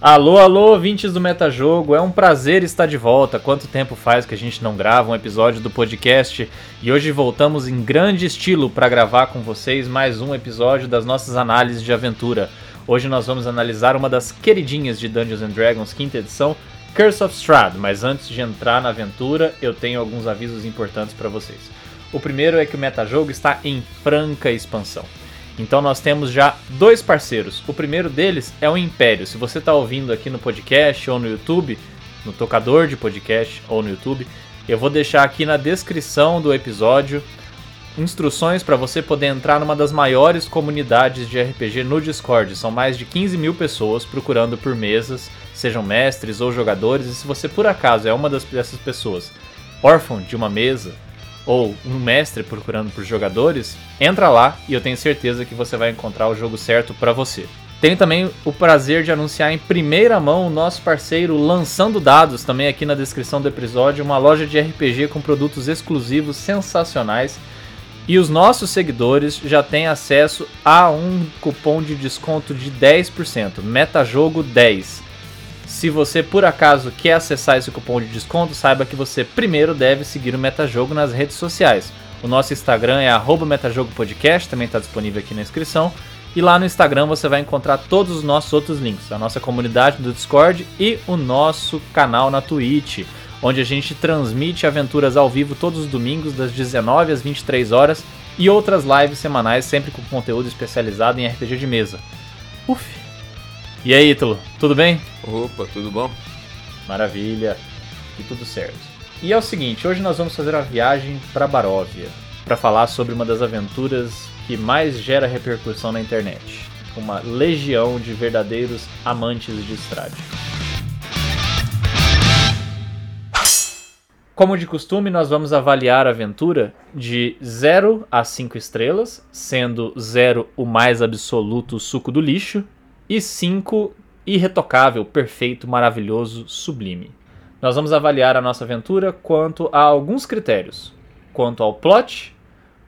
Alô, alô, ouvintes do Metajogo, é um prazer estar de volta. Quanto tempo faz que a gente não grava um episódio do podcast e hoje voltamos em grande estilo para gravar com vocês mais um episódio das nossas análises de aventura. Hoje nós vamos analisar uma das queridinhas de Dungeons and Dragons, quinta edição, Curse of Strahd. Mas antes de entrar na aventura, eu tenho alguns avisos importantes para vocês. O primeiro é que o Metajogo está em franca expansão. Então nós temos já dois parceiros. O primeiro deles é o Império. Se você está ouvindo aqui no podcast ou no YouTube, no tocador de podcast ou no YouTube, eu vou deixar aqui na descrição do episódio instruções para você poder entrar numa das maiores comunidades de RPG no Discord. São mais de 15 mil pessoas procurando por mesas, sejam mestres ou jogadores. E se você por acaso é uma dessas pessoas, órfão de uma mesa, ou um mestre procurando por jogadores, entra lá e eu tenho certeza que você vai encontrar o jogo certo para você. Tenho também o prazer de anunciar em primeira mão o nosso parceiro Lançando Dados, também aqui na descrição do episódio, uma loja de RPG com produtos exclusivos sensacionais. E os nossos seguidores já têm acesso a um cupom de desconto de 10%, Metajogo 10. Se você por acaso quer acessar esse cupom de desconto, saiba que você primeiro deve seguir o Metajogo nas redes sociais. O nosso Instagram é @metajogopodcast, também está disponível aqui na inscrição. E lá no Instagram você vai encontrar todos os nossos outros links, a nossa comunidade do Discord e o nosso canal na Twitch, onde a gente transmite aventuras ao vivo todos os domingos das 19 às 23 horas e outras lives semanais sempre com conteúdo especializado em RPG de mesa. E aí, Ítalo, tudo bem? Opa, tudo bom? Maravilha. E tudo certo. E é o seguinte, hoje nós vamos fazer a viagem para Baróvia para falar sobre uma das aventuras que mais gera repercussão na internet. Uma legião de verdadeiros amantes de Strade. Como de costume, nós vamos avaliar a aventura de 0 a 5 estrelas, sendo 0 o mais absoluto suco do lixo e 5 irretocável, perfeito, maravilhoso, sublime. Nós vamos avaliar a nossa aventura quanto a alguns critérios: quanto ao plot,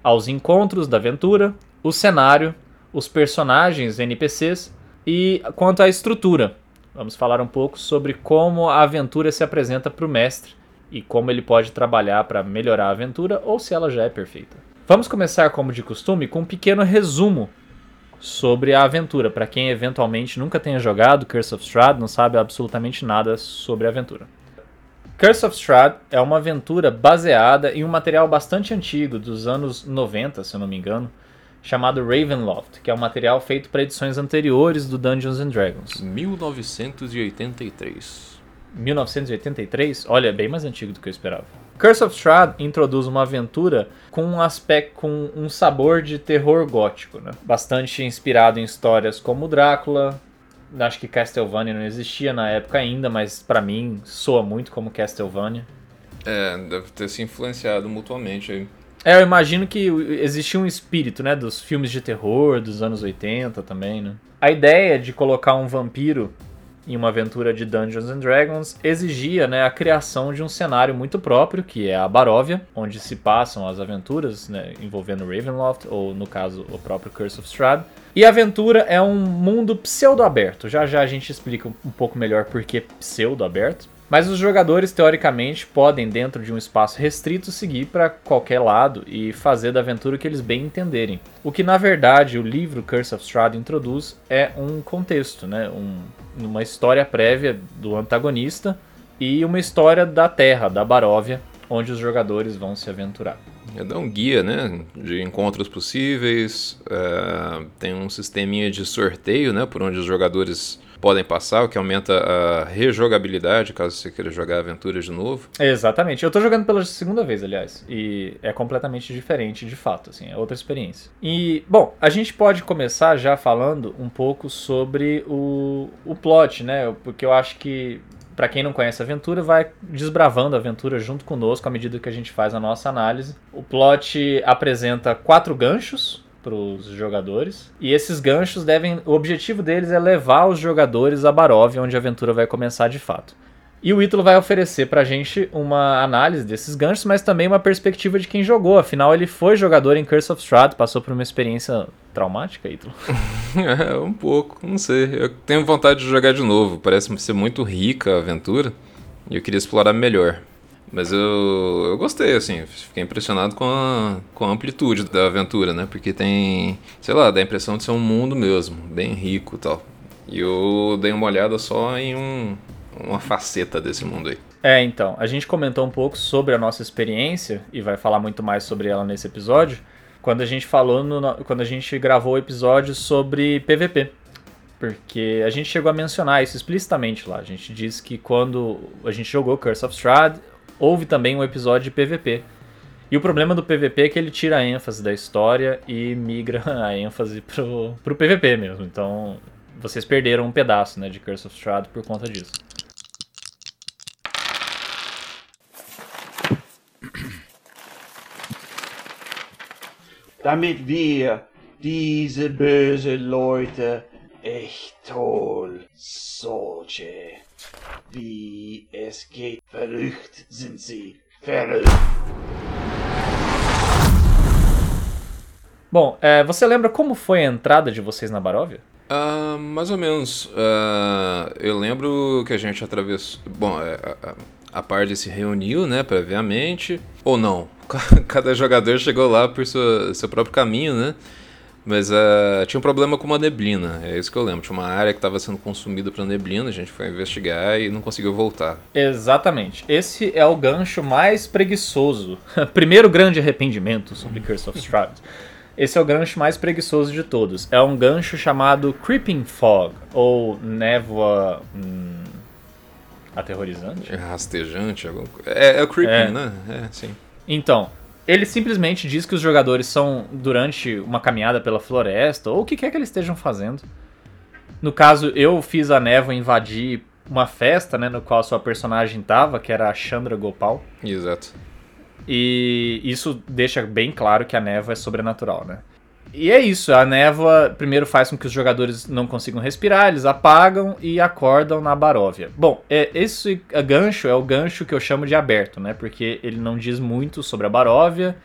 aos encontros da aventura, o cenário, os personagens NPCs e quanto à estrutura. Vamos falar um pouco sobre como a aventura se apresenta para o mestre e como ele pode trabalhar para melhorar a aventura ou se ela já é perfeita. Vamos começar, como de costume, com um pequeno resumo sobre a aventura, para quem eventualmente nunca tenha jogado Curse of Strahd, não sabe absolutamente nada sobre a aventura. Curse of Strahd é uma aventura baseada em um material bastante antigo, dos anos 90, se eu não me engano, chamado Ravenloft, que é um material feito para edições anteriores do Dungeons and Dragons. 1983. 1983? Olha, é bem mais antigo do que eu esperava. Curse of Strahd introduz uma aventura com um aspecto, com um sabor de terror gótico, né? Bastante inspirado em histórias como Drácula. Acho que Castlevania não existia na época ainda, mas para mim soa muito como Castlevania. É, deve ter se influenciado mutuamente aí. É, eu imagino que existia um espírito, né, dos filmes de terror dos anos 80 também, né? A ideia de colocar um vampiro em uma aventura de Dungeons and Dragons exigia né, a criação de um cenário muito próprio, que é a Baróvia, onde se passam as aventuras né, envolvendo Ravenloft, ou no caso o próprio Curse of Strahd. E a aventura é um mundo pseudo-aberto. Já já a gente explica um pouco melhor por que pseudo-aberto. Mas os jogadores, teoricamente, podem, dentro de um espaço restrito, seguir para qualquer lado e fazer da aventura o que eles bem entenderem. O que, na verdade, o livro Curse of Strahd introduz é um contexto, né? um, uma história prévia do antagonista e uma história da Terra, da Baróvia, onde os jogadores vão se aventurar. É dar um guia, né, de encontros possíveis, é, tem um sisteminha de sorteio, né, por onde os jogadores podem passar, o que aumenta a rejogabilidade, caso você queira jogar a aventura de novo. Exatamente. Eu tô jogando pela segunda vez, aliás, e é completamente diferente, de fato, assim, é outra experiência. E, bom, a gente pode começar já falando um pouco sobre o, o plot, né, porque eu acho que para quem não conhece a aventura, vai desbravando a aventura junto conosco à medida que a gente faz a nossa análise. O plot apresenta quatro ganchos para os jogadores. E esses ganchos devem. O objetivo deles é levar os jogadores a Baróvia, onde a aventura vai começar de fato. E o Ítalo vai oferecer pra gente uma análise desses ganchos, mas também uma perspectiva de quem jogou. Afinal, ele foi jogador em Curse of Strahd, passou por uma experiência traumática, Ítalo? é, um pouco, não sei. Eu tenho vontade de jogar de novo. Parece ser muito rica a aventura e eu queria explorar melhor. Mas eu, eu gostei, assim, fiquei impressionado com a, com a amplitude da aventura, né? Porque tem, sei lá, dá a impressão de ser um mundo mesmo, bem rico e tal. E eu dei uma olhada só em um, uma faceta desse mundo aí. É, então, a gente comentou um pouco sobre a nossa experiência e vai falar muito mais sobre ela nesse episódio, quando a gente falou no, quando a gente gravou o episódio sobre PVP. Porque a gente chegou a mencionar isso explicitamente lá. A gente disse que quando a gente jogou Curse of Strahd, houve também um episódio de PVP. E o problema do PVP é que ele tira a ênfase da história e migra a ênfase pro, pro PVP mesmo. Então, vocês perderam um pedaço né, de Curse of Strahd por conta disso. Damit wir diese böse Leute echt toll solche wie es geht. Verrückt sind sie. Verrückt. Bom, é, você lembra como foi a entrada de vocês na Baróvia? Uh, mais ou menos. Uh, eu lembro que a gente atravessou. Bom, é, a, a parte se reuniu, né, previamente. Ou não. Cada jogador chegou lá por seu, seu próprio caminho, né? Mas uh, tinha um problema com uma neblina, é isso que eu lembro. Tinha uma área que estava sendo consumida pela neblina, a gente foi investigar e não conseguiu voltar. Exatamente. Esse é o gancho mais preguiçoso. Primeiro grande arrependimento sobre Curse of Strahd. Esse é o gancho mais preguiçoso de todos. É um gancho chamado Creeping Fog, ou névoa. Hum, aterrorizante? É rastejante, é, é o Creeping, é. né? É, sim. Então, ele simplesmente diz que os jogadores são durante uma caminhada pela floresta, ou o que quer que eles estejam fazendo. No caso, eu fiz a névoa invadir uma festa, né, no qual a sua personagem tava, que era a Chandra Gopal. Exato. E isso deixa bem claro que a névoa é sobrenatural, né? E é isso, a névoa primeiro faz com que os jogadores não consigam respirar, eles apagam e acordam na Baróvia. Bom, é, esse gancho é o gancho que eu chamo de aberto, né? Porque ele não diz muito sobre a Baróvia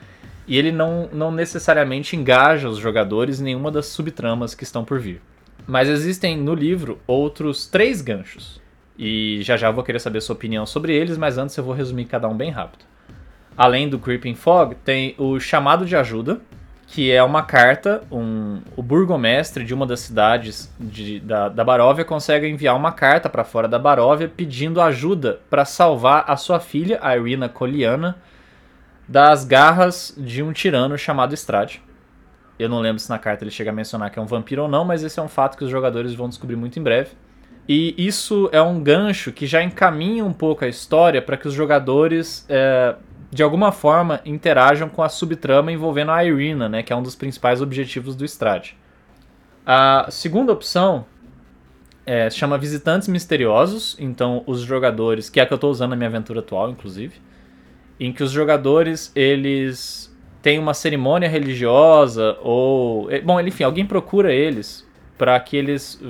e ele não, não necessariamente engaja os jogadores em nenhuma das subtramas que estão por vir. Mas existem no livro outros três ganchos. E já já vou querer saber sua opinião sobre eles, mas antes eu vou resumir cada um bem rápido. Além do Creeping Fog, tem o chamado de ajuda, que é uma carta, um, o burgomestre de uma das cidades de, da, da Baróvia consegue enviar uma carta para fora da Baróvia pedindo ajuda para salvar a sua filha, a Irina Coliana, das garras de um tirano chamado Strade. Eu não lembro se na carta ele chega a mencionar que é um vampiro ou não, mas esse é um fato que os jogadores vão descobrir muito em breve. E isso é um gancho que já encaminha um pouco a história para que os jogadores é, de alguma forma interajam com a subtrama envolvendo a Irina, né, que é um dos principais objetivos do Strade. A segunda opção é, chama Visitantes Misteriosos, então os jogadores, que é a que eu estou usando na minha aventura atual, inclusive, em que os jogadores eles têm uma cerimônia religiosa ou, bom, enfim, alguém procura eles para que eles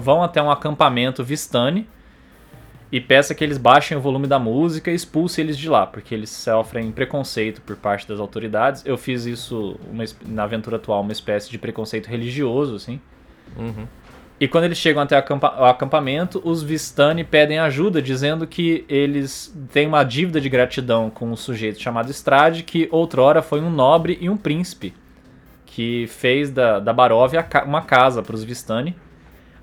vão até um acampamento Vistani e peça que eles baixem o volume da música e expulsem eles de lá, porque eles sofrem preconceito por parte das autoridades. Eu fiz isso uma, na aventura atual, uma espécie de preconceito religioso, assim. Uhum. E quando eles chegam até o acampamento, os Vistani pedem ajuda, dizendo que eles têm uma dívida de gratidão com um sujeito chamado Estrade, que outrora foi um nobre e um príncipe, que fez da, da Baróvia uma casa para os Vistani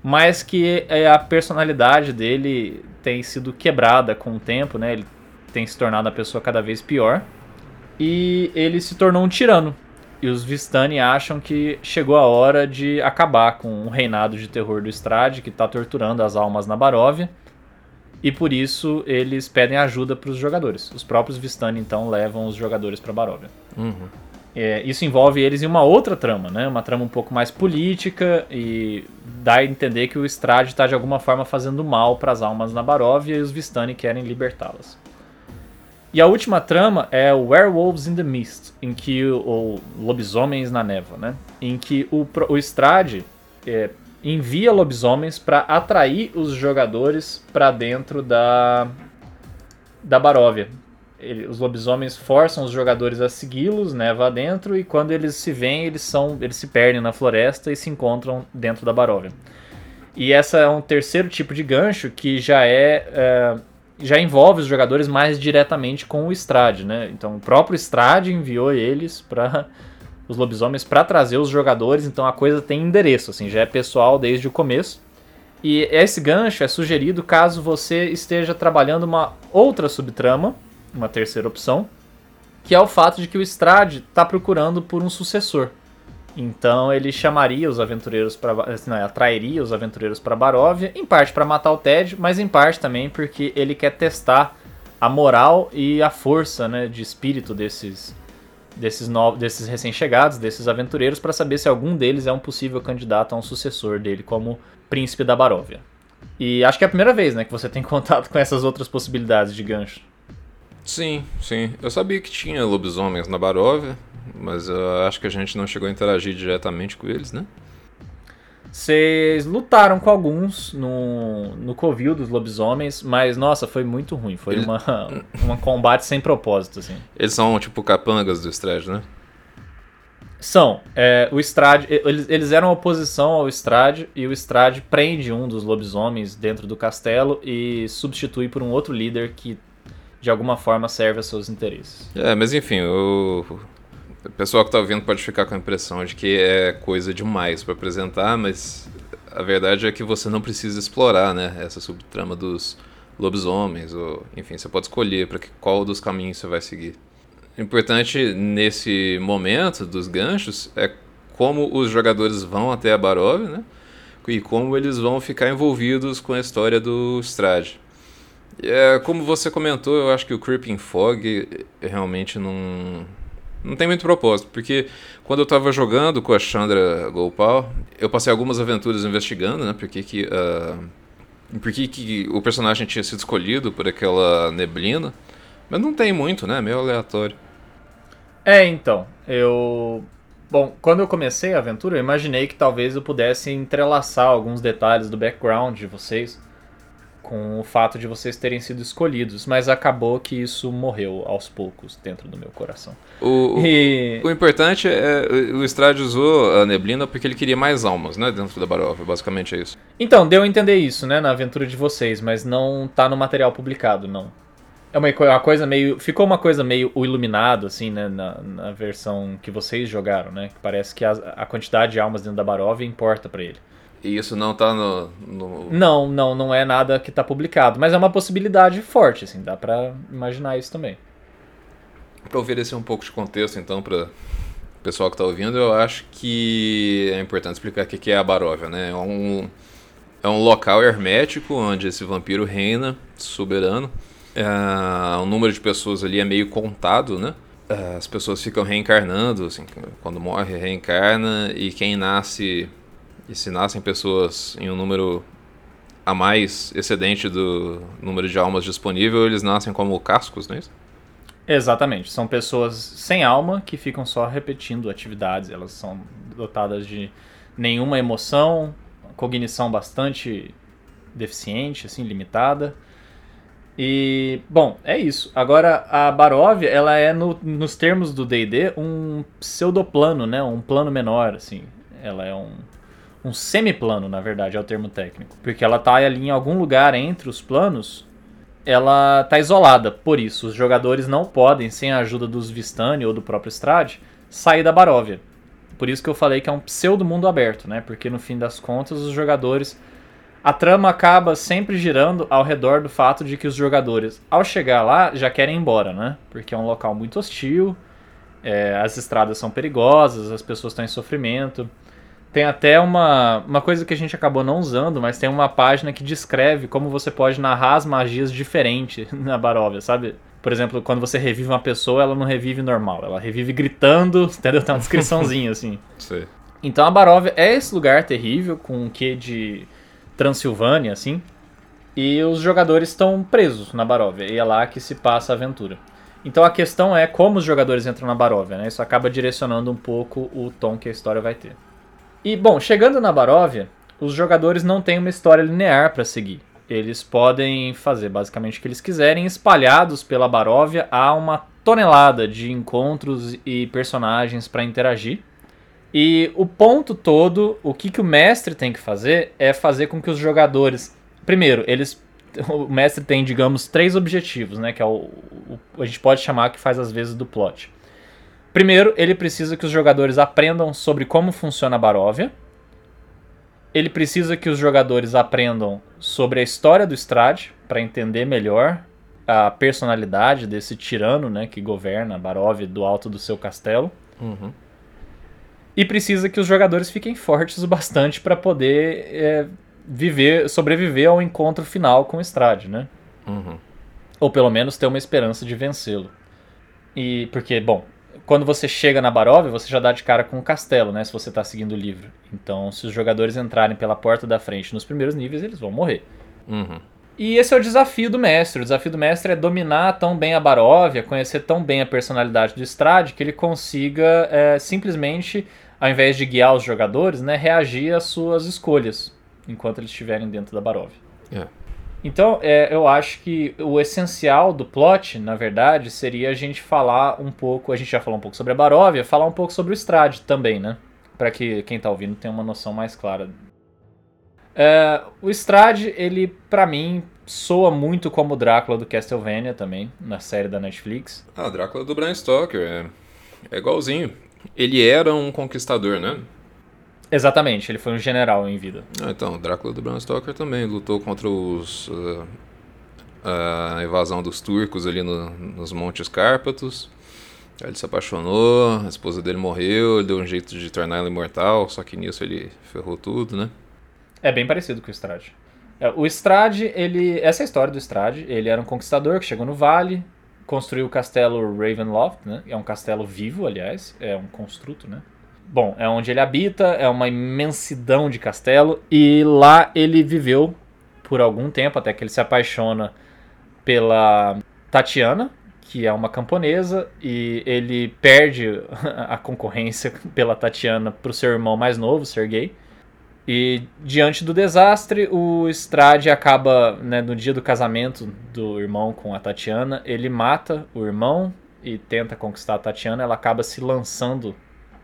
mas que é, a personalidade dele tem sido quebrada com o tempo, né? Ele tem se tornado a pessoa cada vez pior. E ele se tornou um tirano. E os Vistani acham que chegou a hora de acabar com o reinado de terror do Strade, que está torturando as almas na Baróvia. E por isso eles pedem ajuda para os jogadores. Os próprios Vistani então levam os jogadores para Baróvia. Uhum. É, isso envolve eles em uma outra trama, né? Uma trama um pouco mais política e dá a entender que o Strade está de alguma forma fazendo mal para as almas na Baróvia e os Vistani querem libertá-las. E a última trama é Werewolves in the Mist, em que o, Lobisomens na Névoa, né? Em que o, o Strade, é, envia lobisomens para atrair os jogadores para dentro da da Baróvia. Ele, os lobisomens forçam os jogadores a segui-los, neva adentro, e quando eles se veem, eles são eles se perdem na floresta e se encontram dentro da Baróvia. E essa é um terceiro tipo de gancho que já é, é já envolve os jogadores mais diretamente com o Strade, né? Então o próprio Strade enviou eles para os lobisomens para trazer os jogadores, então a coisa tem endereço, assim, já é pessoal desde o começo. E esse gancho é sugerido caso você esteja trabalhando uma outra subtrama, uma terceira opção, que é o fato de que o Strade está procurando por um sucessor. Então ele chamaria os aventureiros para, atrairia os aventureiros para Baróvia, em parte para matar o Ted, mas em parte também porque ele quer testar a moral e a força, né, de espírito desses desses, novos, desses recém-chegados, desses aventureiros, para saber se algum deles é um possível candidato a um sucessor dele como príncipe da Baróvia. E acho que é a primeira vez, né, que você tem contato com essas outras possibilidades de gancho. Sim, sim. Eu sabia que tinha lobisomens na Baróvia, mas eu acho que a gente não chegou a interagir diretamente com eles, né? Vocês lutaram com alguns no, no Covil dos lobisomens, mas nossa, foi muito ruim. Foi Eles... uma, uma combate sem propósito, assim. Eles são tipo capangas do Strade, né? São. É, o Strade, eles, eles eram oposição ao Strade e o Strade prende um dos lobisomens dentro do castelo e substitui por um outro líder que de alguma forma serve a seus interesses. É, mas enfim, o, o pessoal que está ouvindo pode ficar com a impressão de que é coisa demais para apresentar, mas a verdade é que você não precisa explorar, né, essa subtrama dos lobisomens, ou enfim, você pode escolher para qual dos caminhos você vai seguir. O importante nesse momento dos ganchos é como os jogadores vão até a Barov, né? E como eles vão ficar envolvidos com a história do Strade. É, como você comentou, eu acho que o Creeping Fog realmente não, não tem muito propósito, porque quando eu estava jogando com a Chandra Gopal, eu passei algumas aventuras investigando, né? Porque que, uh, porque que o personagem tinha sido escolhido por aquela neblina. Mas não tem muito, né? Meio aleatório. É, então. Eu. Bom, quando eu comecei a aventura, eu imaginei que talvez eu pudesse entrelaçar alguns detalhes do background de vocês com o fato de vocês terem sido escolhidos, mas acabou que isso morreu aos poucos dentro do meu coração. O, e... o, importante é o Strade usou a neblina porque ele queria mais almas, né, dentro da Baróvia, basicamente é isso. Então, deu a entender isso, né, na aventura de vocês, mas não tá no material publicado, não. É uma, uma coisa meio. Ficou uma coisa meio o iluminado, assim, né? Na, na versão que vocês jogaram, né? Que parece que a, a quantidade de almas dentro da Baróvia importa para ele. E isso não tá no, no, Não, não, não é nada que tá publicado. Mas é uma possibilidade forte, assim, dá pra imaginar isso também. Pra oferecer um pouco de contexto, então, pra pessoal que tá ouvindo, eu acho que é importante explicar o que é a Baróvia, né? É um, é um local hermético onde esse vampiro reina, soberano. É, o número de pessoas ali é meio contado, né? É, as pessoas ficam reencarnando, assim, quando morre, reencarna, e quem nasce e se nascem pessoas em um número a mais excedente do número de almas disponível, eles nascem como cascos, não é isso? Exatamente. São pessoas sem alma que ficam só repetindo atividades. Elas são dotadas de nenhuma emoção, cognição bastante deficiente, assim, limitada. E, bom, é isso. Agora, a Baróvia, ela é, no, nos termos do D&D, um pseudoplano, né? Um plano menor, assim. Ela é um um semiplano, na verdade, é o termo técnico. Porque ela está ali em algum lugar entre os planos, ela está isolada. Por isso, os jogadores não podem, sem a ajuda dos Vistani ou do próprio Strade, sair da Baróvia. Por isso que eu falei que é um pseudo mundo aberto, né? Porque no fim das contas, os jogadores. A trama acaba sempre girando ao redor do fato de que os jogadores, ao chegar lá, já querem ir embora, né? Porque é um local muito hostil, é, as estradas são perigosas, as pessoas estão em sofrimento. Tem até uma, uma coisa que a gente acabou não usando, mas tem uma página que descreve como você pode narrar as magias diferente na Baróvia, sabe? Por exemplo, quando você revive uma pessoa, ela não revive normal, ela revive gritando, entendeu? Tem uma descriçãozinha assim. Sim. Então a Baróvia é esse lugar terrível, com um quê de Transilvânia, assim. E os jogadores estão presos na Baróvia, e é lá que se passa a aventura. Então a questão é como os jogadores entram na Baróvia, né? Isso acaba direcionando um pouco o tom que a história vai ter. E, bom, chegando na Baróvia, os jogadores não têm uma história linear para seguir. Eles podem fazer basicamente o que eles quiserem, espalhados pela Baróvia há uma tonelada de encontros e personagens para interagir. E o ponto todo, o que, que o mestre tem que fazer é fazer com que os jogadores. Primeiro, eles. O mestre tem, digamos, três objetivos, né? Que é o, o a gente pode chamar que faz às vezes do plot. Primeiro, ele precisa que os jogadores aprendam sobre como funciona a Baróvia. Ele precisa que os jogadores aprendam sobre a história do Strade para entender melhor a personalidade desse tirano, né, que governa Baróvia do alto do seu castelo. Uhum. E precisa que os jogadores fiquem fortes o bastante para poder é, viver, sobreviver ao encontro final com o Strade, né? Uhum. Ou pelo menos ter uma esperança de vencê-lo. E porque, bom, quando você chega na Baróvia, você já dá de cara com o castelo, né? Se você está seguindo o livro. Então, se os jogadores entrarem pela porta da frente nos primeiros níveis, eles vão morrer. Uhum. E esse é o desafio do mestre. O desafio do mestre é dominar tão bem a Baróvia, conhecer tão bem a personalidade do Strade, que ele consiga é, simplesmente, ao invés de guiar os jogadores, né, reagir às suas escolhas enquanto eles estiverem dentro da Baróvia. É. Então, é, eu acho que o essencial do plot, na verdade, seria a gente falar um pouco. A gente já falou um pouco sobre a Baróvia, falar um pouco sobre o Strade também, né? Para que quem tá ouvindo tenha uma noção mais clara é, o Strade, ele, para mim, soa muito como o Drácula do Castlevania também, na série da Netflix. Ah, Drácula do Bram Stoker, é, é igualzinho. Ele era um conquistador, né? Exatamente, ele foi um general em vida. Ah, então, Drácula do Bram Stoker também lutou contra os. Uh, a invasão dos turcos ali no, nos Montes Cárpatos. Ele se apaixonou, a esposa dele morreu, ele deu um jeito de tornar ela imortal, só que nisso ele ferrou tudo, né? É bem parecido com o Strade. É, o Strade, ele. Essa é a história do Strade. Ele era um conquistador que chegou no vale, construiu o castelo Ravenloft, né? É um castelo vivo, aliás. É um construto, né? Bom, é onde ele habita, é uma imensidão de castelo. E lá ele viveu por algum tempo, até que ele se apaixona pela Tatiana, que é uma camponesa, e ele perde a concorrência pela Tatiana para o seu irmão mais novo, Sergei. E diante do desastre, o Strade acaba, né, no dia do casamento do irmão com a Tatiana, ele mata o irmão e tenta conquistar a Tatiana. Ela acaba se lançando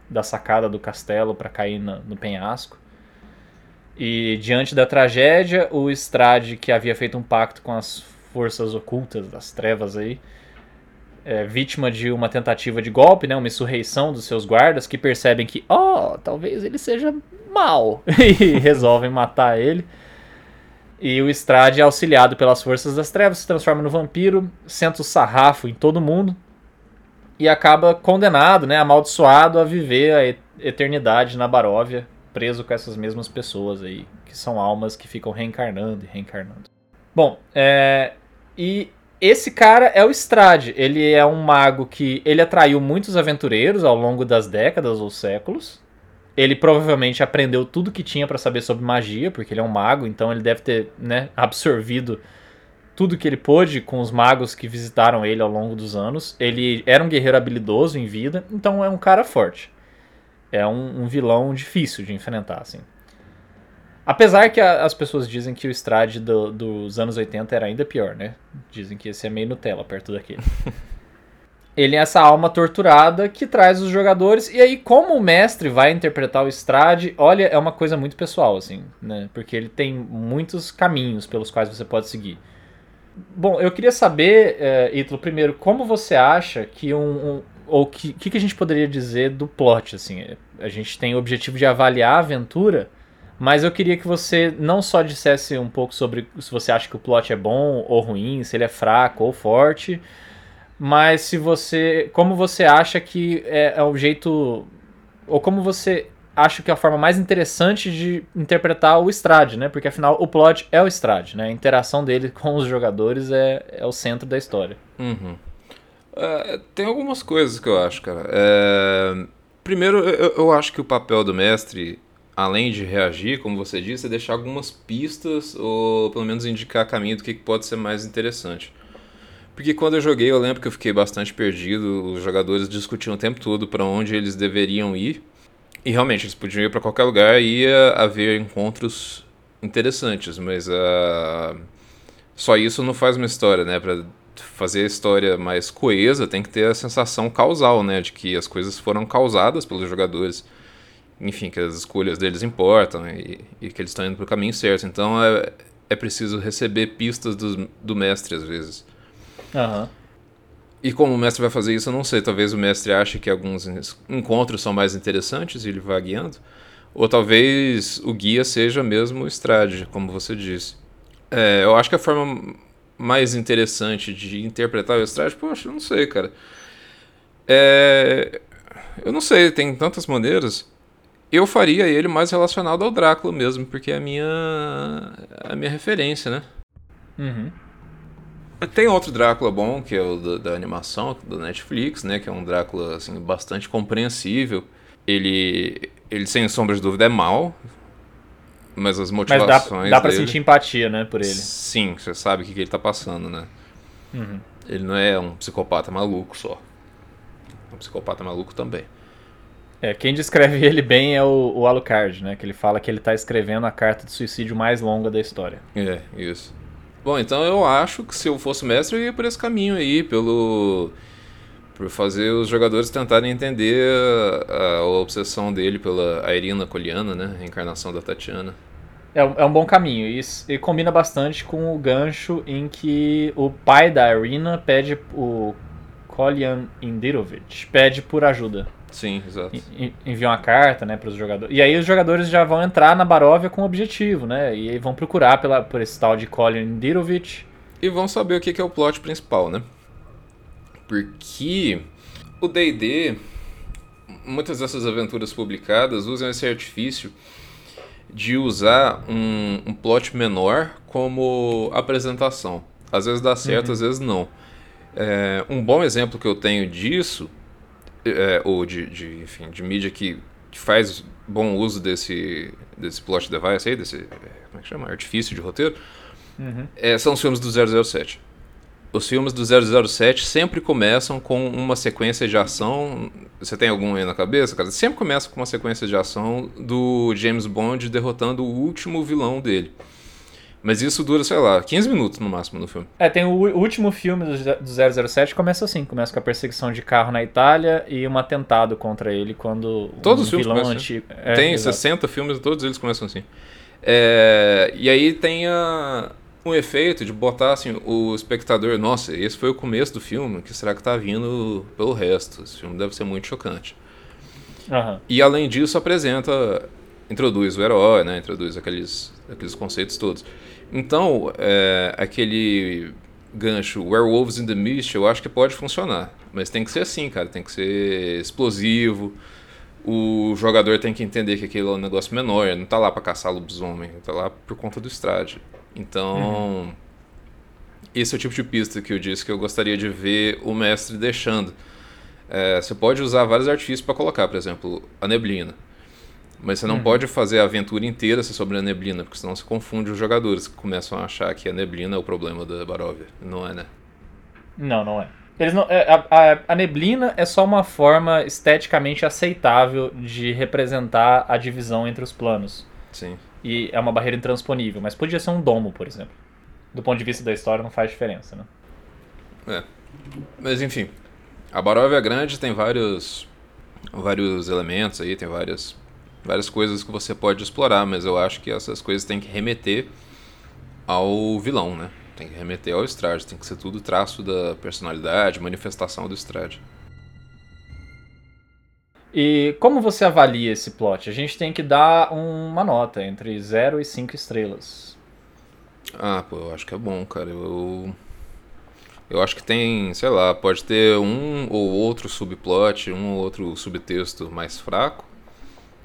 da sacada do castelo para cair no penhasco. E diante da tragédia, o Strade, que havia feito um pacto com as forças ocultas das trevas aí, é vítima de uma tentativa de golpe, né, uma insurreição dos seus guardas que percebem que, oh, talvez ele seja mal e resolvem matar ele. E o Strade, auxiliado pelas forças das trevas, se transforma no vampiro, senta o sarrafo em todo mundo e acaba condenado, né, amaldiçoado a viver a eternidade na Baróvia, preso com essas mesmas pessoas aí, que são almas que ficam reencarnando e reencarnando. Bom, é, e esse cara é o Strade. Ele é um mago que ele atraiu muitos aventureiros ao longo das décadas ou séculos. Ele provavelmente aprendeu tudo que tinha para saber sobre magia, porque ele é um mago, então ele deve ter né, absorvido tudo que ele pôde com os magos que visitaram ele ao longo dos anos. Ele era um guerreiro habilidoso em vida, então é um cara forte. É um, um vilão difícil de enfrentar, assim. Apesar que a, as pessoas dizem que o Strade do, dos anos 80 era ainda pior, né? Dizem que esse é meio Nutella perto daquele. Ele é essa alma torturada que traz os jogadores. E aí, como o mestre vai interpretar o Strade, olha, é uma coisa muito pessoal, assim, né? Porque ele tem muitos caminhos pelos quais você pode seguir. Bom, eu queria saber, é, Ítalo, primeiro, como você acha que um. um ou o que, que a gente poderia dizer do plot, assim? A gente tem o objetivo de avaliar a aventura mas eu queria que você não só dissesse um pouco sobre se você acha que o plot é bom ou ruim, se ele é fraco ou forte, mas se você. Como você acha que é, é o jeito. Ou como você acha que é a forma mais interessante de interpretar o Strade, né? Porque afinal o plot é o Strade, né? A interação dele com os jogadores é, é o centro da história. Uhum. É, tem algumas coisas que eu acho, cara. É... Primeiro, eu, eu acho que o papel do mestre além de reagir, como você disse, é deixar algumas pistas ou pelo menos indicar caminho do que pode ser mais interessante. Porque quando eu joguei, eu lembro que eu fiquei bastante perdido, os jogadores discutiam o tempo todo para onde eles deveriam ir. E realmente, eles podiam ir para qualquer lugar e ia haver encontros interessantes, mas uh, só isso não faz uma história, né? Para fazer a história mais coesa, tem que ter a sensação causal, né? De que as coisas foram causadas pelos jogadores. Enfim, que as escolhas deles importam e, e que eles estão indo para o caminho certo. Então é, é preciso receber pistas do, do mestre às vezes. Aham. E como o mestre vai fazer isso, eu não sei. Talvez o mestre ache que alguns encontros são mais interessantes e ele vá guiando. Ou talvez o guia seja mesmo o Strade, como você disse. É, eu acho que a forma mais interessante de interpretar o Strade, poxa, eu não sei, cara. É, eu não sei, tem tantas maneiras. Eu faria ele mais relacionado ao Drácula mesmo, porque é a minha, a minha referência, né? Uhum. Tem outro Drácula bom, que é o da, da, animação do Netflix, né? Que é um Drácula assim, bastante compreensível. Ele, ele sem sombra de dúvida é mal, mas as motivações. Mas dá, dá pra dele... sentir empatia, né, por ele. Sim, você sabe o que, que ele tá passando, né? Uhum. Ele não é um psicopata maluco só. É um psicopata maluco também. É, quem descreve ele bem é o, o Alucard, né? Que ele fala que ele tá escrevendo a carta de suicídio mais longa da história. É, isso. Bom, então eu acho que se eu fosse mestre, eu ia por esse caminho aí, pelo. Por fazer os jogadores tentarem entender a, a obsessão dele pela Irina Coliana, né? A encarnação da Tatiana. É, é um bom caminho. E, e combina bastante com o gancho em que o pai da Irina pede. O Kolian Indirovich pede por ajuda. Sim, exato. Enviam uma carta, né, para os jogadores. E aí os jogadores já vão entrar na Baróvia com objetivo, né? E aí vão procurar pela, por esse tal de Colin Dirovich. E vão saber o que é o plot principal, né? Porque o D&D, muitas dessas aventuras publicadas usam esse artifício de usar um, um plot menor como apresentação. Às vezes dá certo, uhum. às vezes não. É, um bom exemplo que eu tenho disso é, ou de, de, enfim, de mídia que, que faz bom uso desse, desse plot device aí, desse, como é que chama? Artifício de roteiro, uhum. é, são os filmes do 007. Os filmes do 007 sempre começam com uma sequência de ação. Você tem algum aí na cabeça, cara? Sempre começa com uma sequência de ação do James Bond derrotando o último vilão dele. Mas isso dura, sei lá, 15 minutos no máximo no filme. É, tem o último filme do 007 começa assim, começa com a perseguição de carro na Itália e um atentado contra ele quando Todos um os filmes vilão começam. antigo... É, tem exato. 60 filmes, todos eles começam assim. É, e aí tem a, um efeito de botar assim, o espectador, nossa, esse foi o começo do filme, o que será que tá vindo pelo resto? Esse filme deve ser muito chocante. Uhum. E além disso apresenta, introduz o herói, né? Introduz aqueles, aqueles conceitos todos. Então, é, aquele gancho Werewolves in the Mist, eu acho que pode funcionar. Mas tem que ser assim, cara. Tem que ser explosivo. O jogador tem que entender que aquilo é um negócio menor. Ele não tá lá para caçar lobisomem. Ele tá lá por conta do estrade. Então, uhum. esse é o tipo de pista que eu disse que eu gostaria de ver o mestre deixando. É, você pode usar vários artifícios para colocar, por exemplo, a neblina. Mas você não uhum. pode fazer a aventura inteira ser sobre a neblina, porque senão você confunde os jogadores que começam a achar que a neblina é o problema da Baróvia. Não é, né? Não, não é. Eles não, é, a, a, a, neblina é só uma forma esteticamente aceitável de representar a divisão entre os planos. Sim. E é uma barreira intransponível, mas podia ser um domo, por exemplo. Do ponto de vista da história, não faz diferença, né? É. Mas enfim, a Baróvia grande, tem vários, vários elementos aí, tem várias várias coisas que você pode explorar, mas eu acho que essas coisas têm que remeter ao vilão, né? Tem que remeter ao Strade, tem que ser tudo traço da personalidade, manifestação do Strade. E como você avalia esse plot? A gente tem que dar uma nota entre 0 e 5 estrelas. Ah, pô, eu acho que é bom, cara. Eu. Eu acho que tem, sei lá, pode ter um ou outro subplot, um ou outro subtexto mais fraco.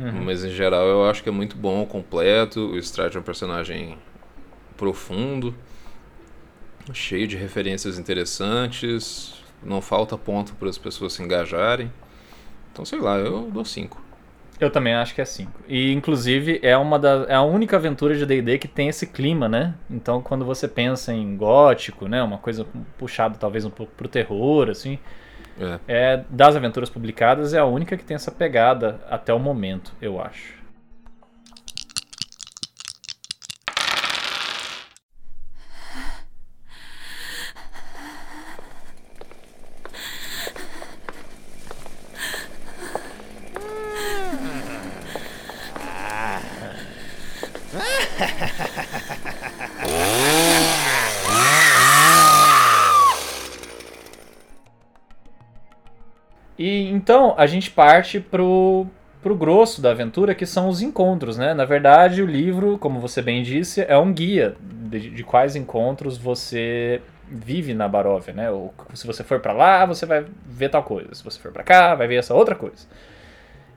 Uhum. Mas em geral eu acho que é muito bom, completo. O Stride é um personagem profundo, cheio de referências interessantes. Não falta ponto para as pessoas se engajarem. Então, sei lá, eu dou 5. Eu também acho que é 5. E inclusive é uma da, é a única aventura de D&D que tem esse clima, né? Então, quando você pensa em gótico, né, uma coisa puxada talvez um pouco pro terror, assim, É. É das aventuras publicadas é a única que tem essa pegada até o momento, eu acho. E a gente parte pro, pro grosso da aventura, que são os encontros, né? Na verdade, o livro, como você bem disse, é um guia de, de quais encontros você vive na Baróvia, né? Ou se você for para lá, você vai ver tal coisa. Se você for para cá, vai ver essa outra coisa.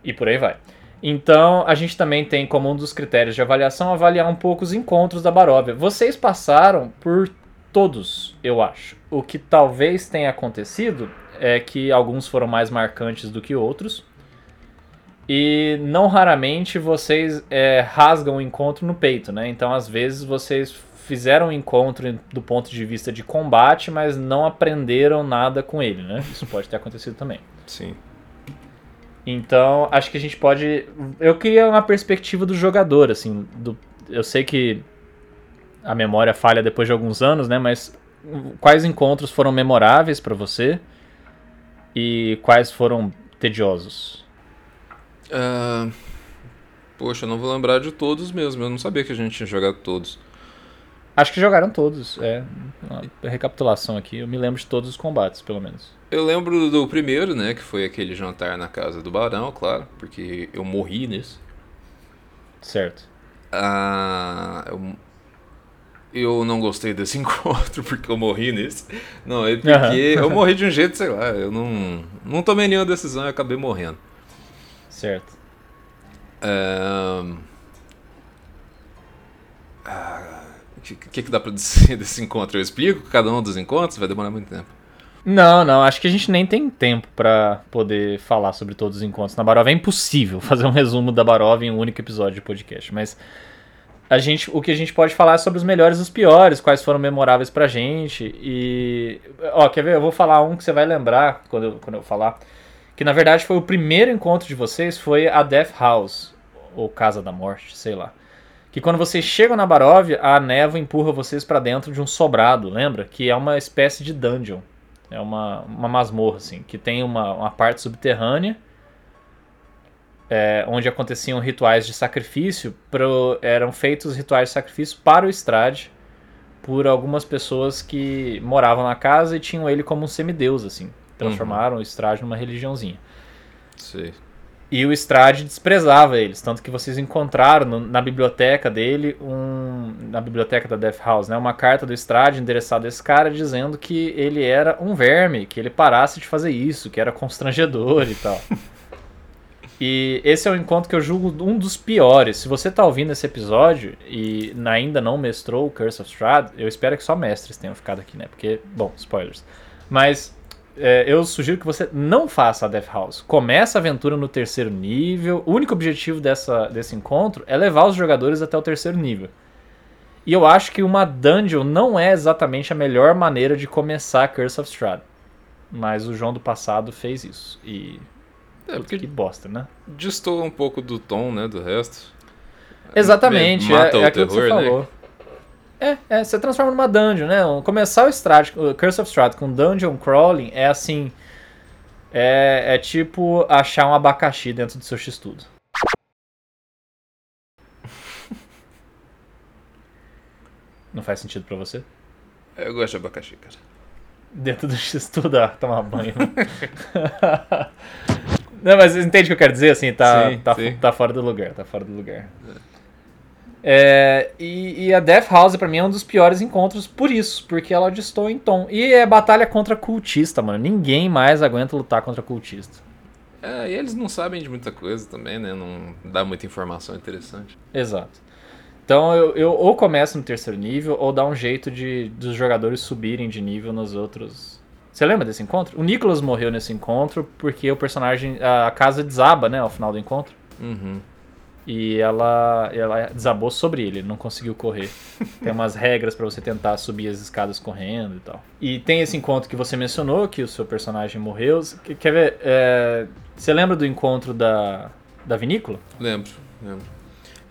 E por aí vai. Então, a gente também tem como um dos critérios de avaliação avaliar um pouco os encontros da Baróvia. Vocês passaram por todos, eu acho. O que talvez tenha acontecido é que alguns foram mais marcantes do que outros. E não raramente vocês é, rasgam o encontro no peito, né? Então, às vezes, vocês fizeram o encontro do ponto de vista de combate, mas não aprenderam nada com ele, né? Isso pode ter acontecido também. Sim. Então, acho que a gente pode. Eu queria uma perspectiva do jogador, assim. Do... Eu sei que a memória falha depois de alguns anos, né? Mas quais encontros foram memoráveis para você e quais foram tediosos? Ah, poxa, eu não vou lembrar de todos mesmo. Eu não sabia que a gente tinha jogado todos. Acho que jogaram todos. É uma recapitulação aqui. Eu me lembro de todos os combates, pelo menos. Eu lembro do primeiro, né? Que foi aquele jantar na casa do Barão, claro. Porque eu morri nesse. Certo. Ah, eu, eu não gostei desse encontro porque eu morri nesse. Não, é porque eu morri de um jeito, sei lá. Eu não, não tomei nenhuma decisão e acabei morrendo. Certo. É... Ah, O que, que, que dá pra dizer desse encontro? Eu explico cada um dos encontros? Vai demorar muito tempo. Não, não, acho que a gente nem tem tempo pra poder falar sobre todos os encontros na Baróvia. É impossível fazer um resumo da Baróvia em um único episódio de podcast, mas a gente, o que a gente pode falar é sobre os melhores e os piores, quais foram memoráveis pra gente. E. Ó, quer ver? Eu vou falar um que você vai lembrar quando eu, quando eu falar. Que na verdade foi o primeiro encontro de vocês, foi a Death House, ou Casa da Morte, sei lá. Que quando vocês chegam na Baróvia, a névoa empurra vocês pra dentro de um sobrado, lembra? Que é uma espécie de dungeon. É uma, uma masmorra, assim, que tem uma, uma parte subterrânea é, onde aconteciam rituais de sacrifício. Pro, eram feitos rituais de sacrifício para o Strade por algumas pessoas que moravam na casa e tinham ele como um semideus, assim. Transformaram o Strade numa religiãozinha. Sei. E o Strade desprezava eles, tanto que vocês encontraram no- na biblioteca dele, um, na biblioteca da Death House, né, uma carta do Strade endereçada a esse cara dizendo que ele era um verme, que ele parasse de fazer isso, que era constrangedor e tal. E esse é um encontro que eu julgo um dos piores. Se você tá ouvindo esse episódio e ainda não mestrou o Curse of Strahd, eu espero que só mestres tenham ficado aqui, né? Porque, bom, spoilers. Mas é, eu sugiro que você não faça a Death House. Começa a aventura no terceiro nível. O único objetivo dessa, desse encontro é levar os jogadores até o terceiro nível. E eu acho que uma dungeon não é exatamente a melhor maneira de começar Curse of Strahd. Mas o João do passado fez isso. E. É, porque que bosta, né? destoa um pouco do tom, né, do resto. Exatamente, Mata é, o é aquilo que você terror, né? falou. É, é, você transforma numa dungeon, né? Começar o Strahd, o Curse of Strahd com dungeon crawling é assim. É, é tipo achar um abacaxi dentro do seu x-tudo. Não faz sentido pra você? Eu gosto de abacaxi, cara. Dentro do x-tudo, ah, tomar banho. Não, mas entende o que eu quero dizer? Assim, tá, Sim, tá, sim. tá fora do lugar, tá fora do lugar. É, e, e a Death House pra mim é um dos piores encontros por isso, porque ela destoa em tom. E é batalha contra cultista, mano. Ninguém mais aguenta lutar contra cultista. É, e eles não sabem de muita coisa também, né? Não dá muita informação interessante. Exato. Então eu, eu ou começo no terceiro nível, ou dá um jeito de dos jogadores subirem de nível nos outros. Você lembra desse encontro? O Nicholas morreu nesse encontro porque o personagem. A casa desaba, né, ao final do encontro. Uhum. E ela, ela desabou sobre ele, ele não conseguiu correr. tem umas regras para você tentar subir as escadas correndo e tal. E tem esse encontro que você mencionou, que o seu personagem morreu. Quer ver? É, você lembra do encontro da, da vinícola? Lembro, lembro.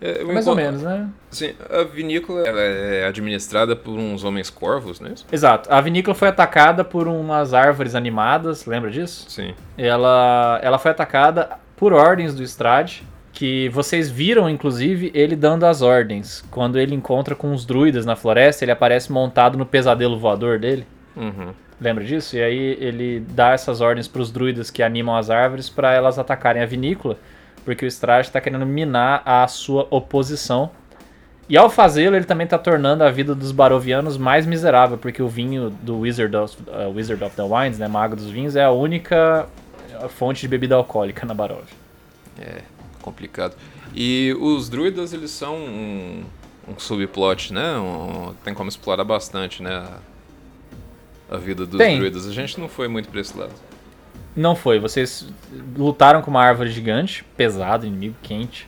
É, Mais ou encontro- menos, né? Sim, a vinícola ela é administrada por uns homens corvos, não é isso? Exato. A vinícola foi atacada por umas árvores animadas, lembra disso? Sim. Ela, ela foi atacada por ordens do Strade, que vocês viram, inclusive, ele dando as ordens. Quando ele encontra com os druidas na floresta, ele aparece montado no pesadelo voador dele. Uhum. Lembra disso? E aí ele dá essas ordens para os druidas que animam as árvores para elas atacarem a vinícola, porque o Strade está querendo minar a sua oposição. E ao fazê-lo, ele também está tornando a vida dos barovianos mais miserável, porque o vinho do Wizard of, uh, Wizard of the Wines, né, Mago dos Vinhos, é a única fonte de bebida alcoólica na Baróvia. É complicado. E os druidas, eles são um, um subplot, né? Um- tem como explorar bastante, né? A, a vida dos Tem. druidas. A gente não foi muito pra esse lado. Não foi, vocês lutaram com uma árvore gigante, pesado, inimigo quente.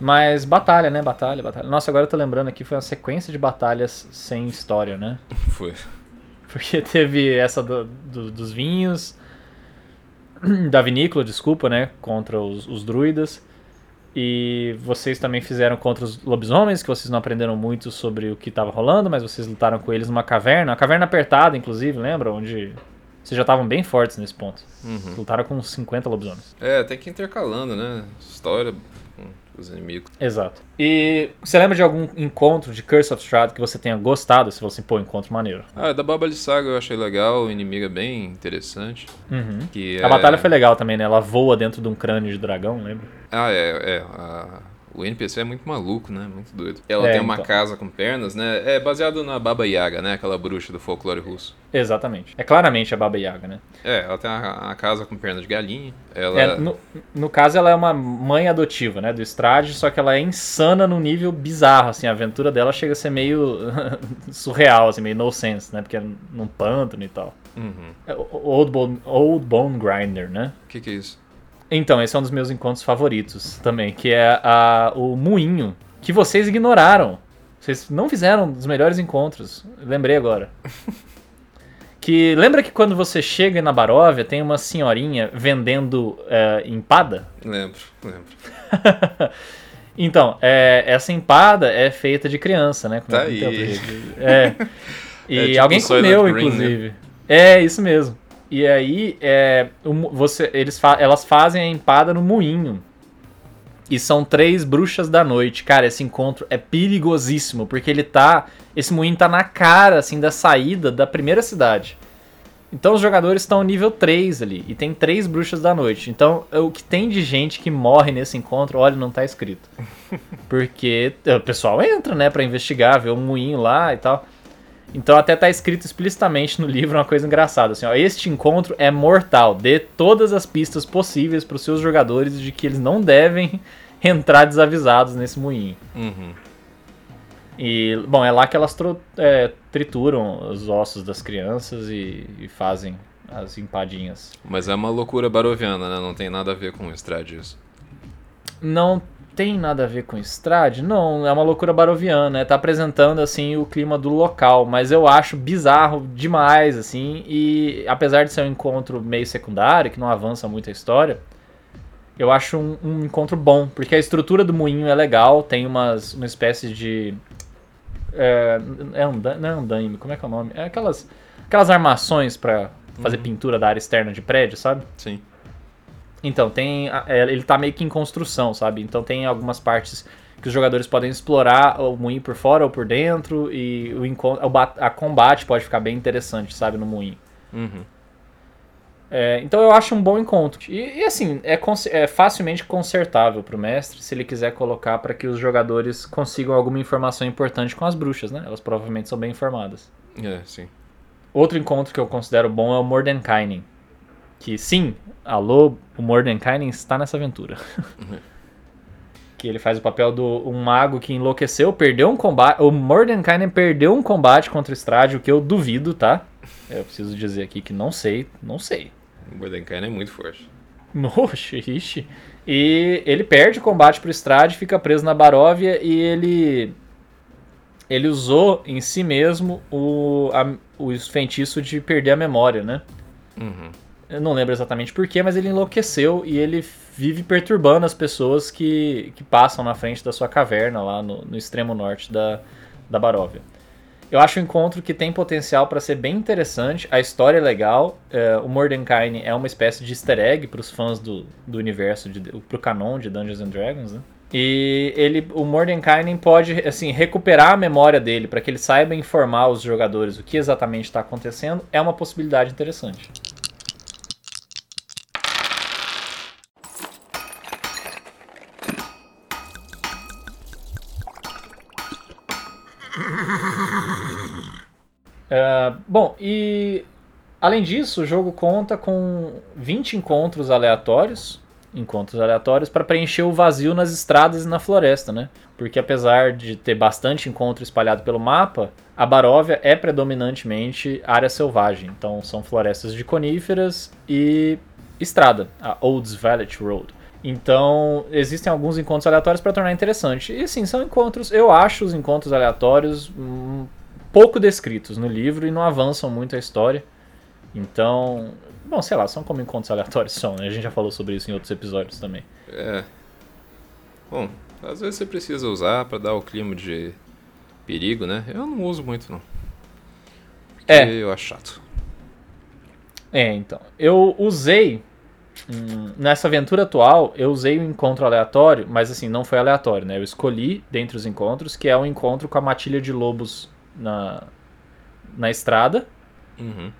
Mas batalha, né? Batalha, batalha. Nossa, agora eu tô lembrando aqui, foi uma sequência de batalhas sem história, né? Foi. Porque teve essa do- do- dos vinhos, da vinícola, desculpa, né? Contra os, os druidas. E vocês também fizeram contra os lobisomens, que vocês não aprenderam muito sobre o que estava rolando, mas vocês lutaram com eles numa caverna, uma caverna apertada, inclusive, lembra? Onde vocês já estavam bem fortes nesse ponto. Uhum. Lutaram com uns 50 lobisomens. É, tem que intercalando, né? História com os inimigos. Exato. E você lembra de algum encontro de Curse of Strahd que você tenha gostado? Você falou assim, pô, encontro maneiro. Ah, da Baba de Saga eu achei legal, o inimigo é bem interessante. Uhum. Que A é- batalha foi legal também, né? Ela voa dentro de um crânio de dragão, lembra? Ah, é, é. a- O NPC é muito maluco, né? Muito doido. Ela É, tem uma então. casa com pernas, né? É baseado na Baba Yaga, né? Aquela bruxa do folclore russo. Exatamente. É claramente a Baba Yaga, né? É, ela tem a, a casa com perna de galinha. Ela. É, no, no caso, ela é uma mãe adotiva, né? Do Strade, só que ela é insana num nível bizarro, assim. A aventura dela chega a ser meio surreal, assim, meio no sense, né? Porque é num pântano e tal. Uhum. É Old Bone, Old Bone Grinder, né? O que, que é isso? Então, esse é um dos meus encontros favoritos também, que é a, o moinho, que vocês ignoraram. Vocês não fizeram um dos melhores encontros. Lembrei agora. Que lembra que quando você chega na Baróvia tem uma senhorinha vendendo é, empada? Lembro, lembro. Então, é, essa empada é feita de criança, né? Tá Como aí. tem outro jeito. É. E É tipo alguém comeu, Green, né? inclusive. É, isso mesmo. E aí, é, você, eles fa- elas fazem a empada no moinho. E são três bruxas da noite. Cara, esse encontro é perigosíssimo, porque ele tá. Esse moinho tá na cara, assim, da saída da primeira cidade. Então os jogadores estão nível 3 ali. E tem três bruxas da noite. Então o que tem de gente que morre nesse encontro, olha, não tá escrito. Porque é, o pessoal entra, né, pra investigar, ver o moinho lá e tal. Então até tá escrito explicitamente no livro uma coisa engraçada, assim, ó, este encontro é mortal, dê todas as pistas possíveis para os seus jogadores de que eles não devem entrar desavisados nesse moinho. Uhum. E, bom, é lá que elas é, trituram os ossos das crianças e, e fazem as empadinhas. Mas é uma loucura baroviana, né? Não tem nada a ver com o Strade isso. Não tem nada a ver com Strade? Não, é uma loucura baroviana, né? Tá apresentando, assim, o clima do local, mas eu acho bizarro demais, assim, e apesar de ser um encontro meio secundário, que não avança muito a história, eu acho um, um encontro bom, porque a estrutura do moinho é legal, tem umas, uma espécie de... É, é anda, não é andaime, como é que é o nome? É aquelas, aquelas armações pra fazer pintura da área externa de prédio, sabe? Sim. Então, tem. é, Ele tá meio que em construção, sabe? Então tem algumas partes que os jogadores podem explorar o moinho por fora ou por dentro. E o, a combate pode ficar bem interessante, sabe, no moinho. Uhum. É, então eu acho um bom encontro. E, e, assim, é, é facilmente consertável pro mestre se ele quiser colocar para que os jogadores consigam alguma informação importante com as bruxas, né? Elas provavelmente são bem informadas. É, sim. Outro encontro que eu considero bom é o Mordenkainen. Que sim, alô, o Mordenkainen está nessa aventura. que ele faz o papel do um mago que enlouqueceu, perdeu um combate. O Mordenkainen perdeu um combate contra o Strade, o que eu duvido, tá? Eu preciso dizer aqui que não sei, não sei. O Bordenkainen é muito forte. Oxe, ixi. E ele perde o combate pro Strade, fica preso na Baróvia e ele ele usou em si mesmo o, a, o feitiço de perder a memória, né? Uhum. Eu não lembro exatamente porquê, mas ele enlouqueceu e ele vive perturbando as pessoas que, que passam na frente da sua caverna lá no, no extremo norte da, da Baróvia. Eu acho um encontro que tem potencial para ser bem interessante, a história é legal, é, o Mordenkainen é uma espécie de easter egg para os fãs do, do universo, de, pro canon de Dungeons and Dragons, né? E ele, o Mordenkainen pode assim recuperar a memória dele para que ele saiba informar os jogadores o que exatamente está acontecendo. É uma possibilidade interessante. Uh, bom, e além disso, o jogo conta com 20 encontros aleatórios, encontros aleatórios para preencher o vazio nas estradas e na floresta, né? Porque apesar de ter bastante encontro espalhado pelo mapa, a Baróvia é predominantemente área selvagem. Então são florestas de coníferas e estrada, a Olds Valley Road. Então, existem alguns encontros aleatórios para tornar interessante. E sim, são encontros, eu acho os encontros aleatórios um, pouco descritos no livro e não avançam muito a história. Então, bom, sei lá, são como encontros aleatórios são, né? A gente já falou sobre isso em outros episódios também. É. Bom, às vezes você precisa usar para dar o clima de perigo, né? Eu não uso muito não. Porque é. eu acho chato. É, então. Eu usei Hum, nessa aventura atual, eu usei um encontro aleatório, mas assim, não foi aleatório, né? Eu escolhi dentre os encontros, que é o um encontro com a matilha de lobos na, na estrada. Uhum.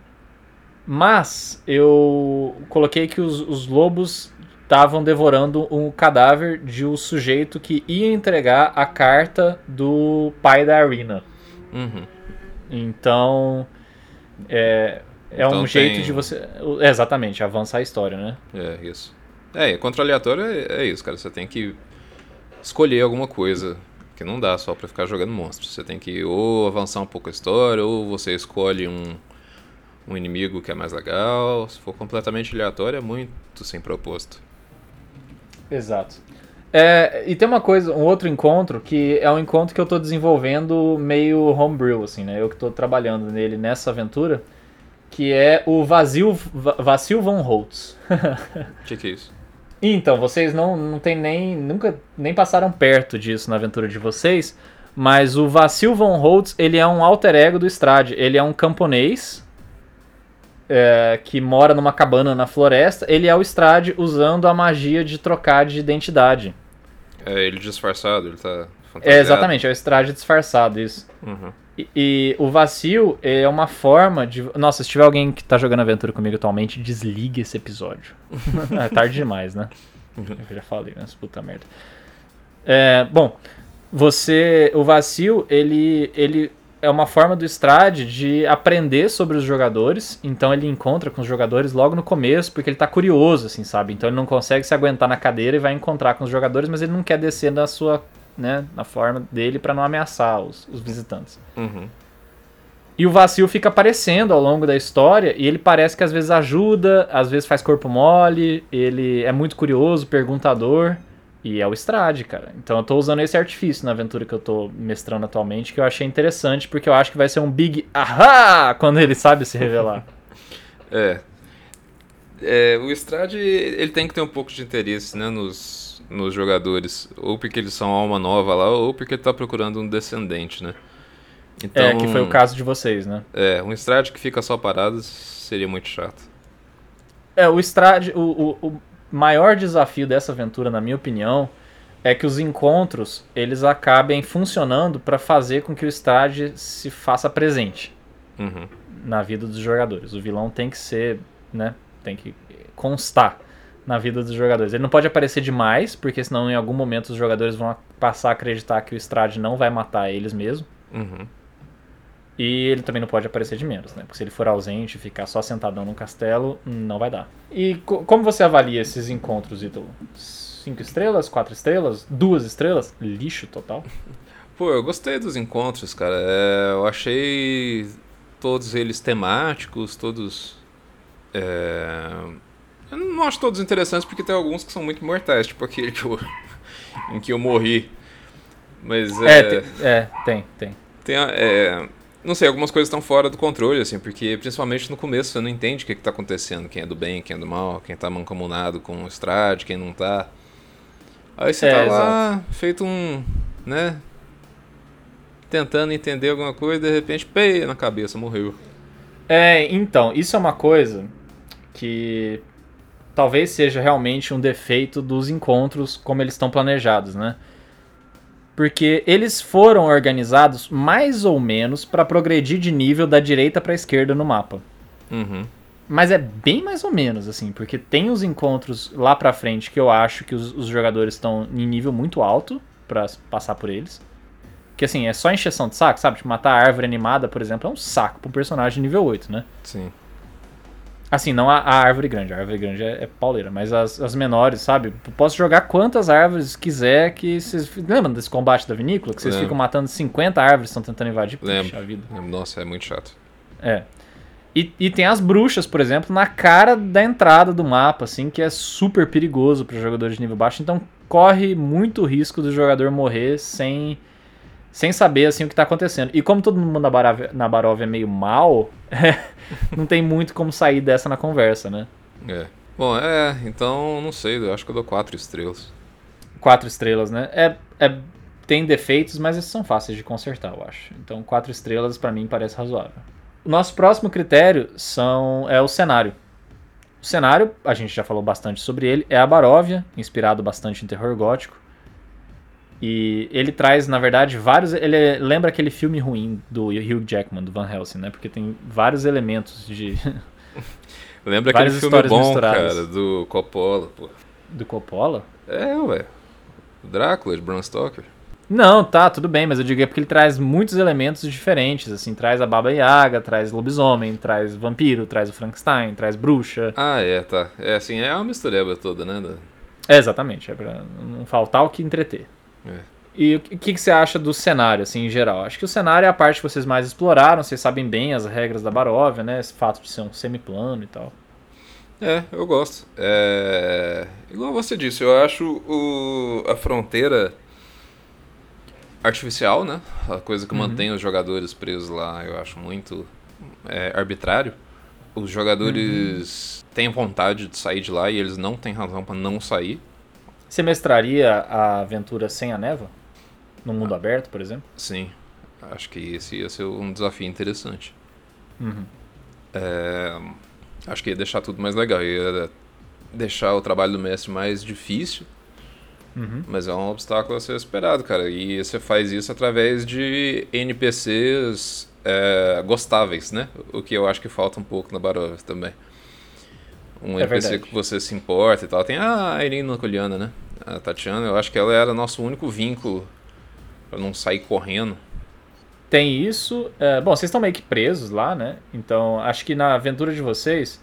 Mas eu coloquei que os, os lobos estavam devorando um cadáver de um sujeito que ia entregar a carta do pai da Arena. Uhum. Então, é, é Então um jeito tem- de você. é, Exatamente, avançar a história, né? É, isso. É, contra aleatório é, é isso, cara. Você tem que escolher alguma coisa. Que não dá só pra ficar jogando monstros. Você tem que ou avançar um pouco a história, ou você escolhe um, um inimigo que é mais legal. Se for completamente aleatório, é muito sem propósito. Exato. É, e tem uma coisa, um outro encontro que é um encontro que eu tô desenvolvendo meio homebrew, assim, né? Eu que tô trabalhando nele nessa aventura, que é o Vazio, Va- Vacil von Holtz. O que, que é isso? Então, vocês não, não tem nem. nunca nem passaram perto disso na aventura de vocês. Mas o Vacil von Holtz, ele é um alter ego do Strade. Ele é um camponês é, que mora numa cabana na floresta. Ele é o Strade usando a magia de trocar de identidade. É ele disfarçado, ele tá fantasiado. É, exatamente, é o Strade disfarçado, isso. Uhum. E, e o vacil é uma forma de. Nossa, se tiver alguém que tá jogando aventura comigo atualmente, desligue esse episódio. é tarde demais, né? Eu já falei, né? Puta merda. É, bom, você. O vacil, ele, ele é uma forma do Strade de aprender sobre os jogadores. Então ele encontra com os jogadores logo no começo, porque ele tá curioso, assim, sabe? Então ele não consegue se aguentar na cadeira e vai encontrar com os jogadores, mas ele não quer descer na sua. Né, na forma dele pra não ameaçar os, os visitantes. Uhum. E o vacil fica aparecendo ao longo da história e ele parece que às vezes ajuda, às vezes faz corpo mole, ele é muito curioso, perguntador. E é o Strade, cara. Então eu tô usando esse artifício na aventura que eu tô mestrando atualmente, que eu achei interessante, porque eu acho que vai ser um big ahá quando ele sabe se revelar. É. É, o Strade, ele tem que ter um pouco de interesse, né, nos, nos jogadores. Ou porque eles são alma nova lá, ou porque ele tá procurando um descendente, né? Então, É, que foi o caso de vocês, né? É, um Strade que fica só parado seria muito chato. É, o Strade, o, o, o maior desafio dessa aventura, na minha opinião, é que os encontros eles acabem funcionando para fazer com que o Strade se faça presente Uhum. na vida dos jogadores. O vilão tem que ser, né, tem que constar na vida dos jogadores. Ele não pode aparecer demais, porque senão em algum momento os jogadores vão passar a acreditar que o Strade não vai matar eles mesmo. Uhum. E ele também não pode aparecer de menos, né? Porque se ele for ausente e ficar só sentadão no castelo, não vai dar. E co- como você avalia esses encontros, Ítalo? Cinco estrelas? Quatro estrelas? Duas estrelas? Lixo total? Pô, eu gostei dos encontros, cara. É, eu achei todos eles temáticos, todos é, Eu não acho todos interessantes porque tem alguns que são muito mortais, tipo aquele que eu, em que eu morri. Mas É, é. tem, é, tem, tem. tem é, não sei, algumas coisas estão fora do controle, assim, porque principalmente no começo você não entende o que, que tá acontecendo, quem é do bem, quem é do mal, quem tá mancomunado com o Strade, quem não tá. Aí você É, tá lá, feito um. né? Tentando entender alguma coisa, de repente, pei na cabeça, morreu. É, então, isso é uma coisa que talvez seja realmente um defeito dos encontros como eles estão planejados, né? Porque eles foram organizados mais ou menos para progredir de nível da direita para esquerda no mapa. Uhum. Mas é bem mais ou menos, assim, porque tem os encontros lá pra frente que eu acho que os, os jogadores estão em nível muito alto pra passar por eles. Que assim, é só encheção de saco, sabe? Tipo, matar a árvore animada, por exemplo, é um saco pra um personagem nível 8, né? Sim. Assim, não a, a árvore grande, a árvore grande é, é pauleira, mas as, as menores, sabe? Posso jogar quantas árvores quiser que vocês. Lembra desse combate da vinícola? Que vocês ficam matando 50 árvores que estão tentando invadir? Lembro. Puxa vida. Nossa, é muito chato. É. E, e tem as bruxas, por exemplo, na cara da entrada do mapa, assim, que é super perigoso para jogadores de nível baixo. Então corre muito risco do jogador morrer sem, sem saber assim o que tá acontecendo. E como todo mundo na Baróvia, na Baróvia é meio mal, não tem muito como sair dessa na conversa, né? É. Bom, é, então não sei, eu acho que eu dou quatro estrelas. Quatro estrelas, né? É, é, tem defeitos, mas esses são fáceis de consertar, eu acho. Então quatro estrelas pra mim parece razoável. O nosso próximo critério são, é o cenário. O cenário, a gente já falou bastante sobre ele, é a Baróvia, inspirado bastante em terror gótico. E ele traz, na verdade, vários. Ele lembra aquele filme ruim do Hugh Jackman, do Van Helsing, né? Porque tem vários elementos de, Lembra aquele filme bom, misturadas. cara, do Coppola, pô. do Coppola. É, ué. Drácula, de Bram Stoker. Não, tá, tudo bem, mas eu digo é porque ele traz muitos elementos diferentes, assim, traz a Baba Yaga, traz lobisomem, traz vampiro, traz o Frankenstein, traz bruxa. Ah, é, tá. É assim, é uma mistureba toda, né? É, exatamente, é pra não faltar o que entreter. É. E o que, que você acha do cenário, assim, em geral? Acho que o cenário é a parte que vocês mais exploraram, vocês sabem bem as regras da Baróvia, né? Esse fato de ser um semiplano e tal. É, eu gosto. É... Igual você disse, eu acho o... a fronteira artificial, né? A coisa que mantém os jogadores presos lá, eu acho muito é, arbitrário. Os jogadores têm vontade de sair de lá e eles não têm razão pra não sair. Você mestraria a aventura sem a neva? No mundo aberto, por exemplo? Sim, acho que esse ia ser um desafio interessante. Uhum. É, acho que ia deixar tudo mais legal, ia deixar o trabalho do mestre mais difícil, Uhum. mas é um obstáculo a ser esperado, cara. E você faz isso através de NPCs é, gostáveis, né? O que eu acho que falta um pouco na Barovia também. Um É NPC verdade. que você se importa e tal. Tem a Irina Coliana, né? A Tatiana, eu acho que ela era nosso único vínculo pra não sair correndo. Tem isso. é, bom, vocês estão meio que presos lá, né? Então, acho que na aventura de vocês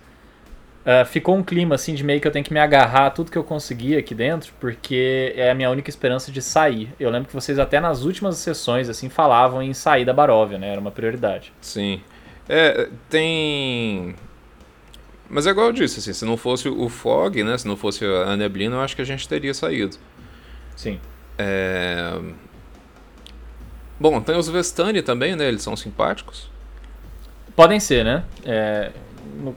é, ficou um clima assim de meio que eu tenho que me agarrar a tudo que eu conseguir aqui dentro, porque é a minha única esperança de sair. Eu lembro que vocês até nas últimas sessões assim falavam em sair da Baróvia, né? Era uma prioridade. Sim. É, tem. Mas é igual eu disse, assim, se não fosse o Fog, né? Se não fosse a neblina, eu acho que a gente teria saído. Sim. É... Bom, tem os Vestani também, né? Eles são simpáticos. Podem ser, né? É,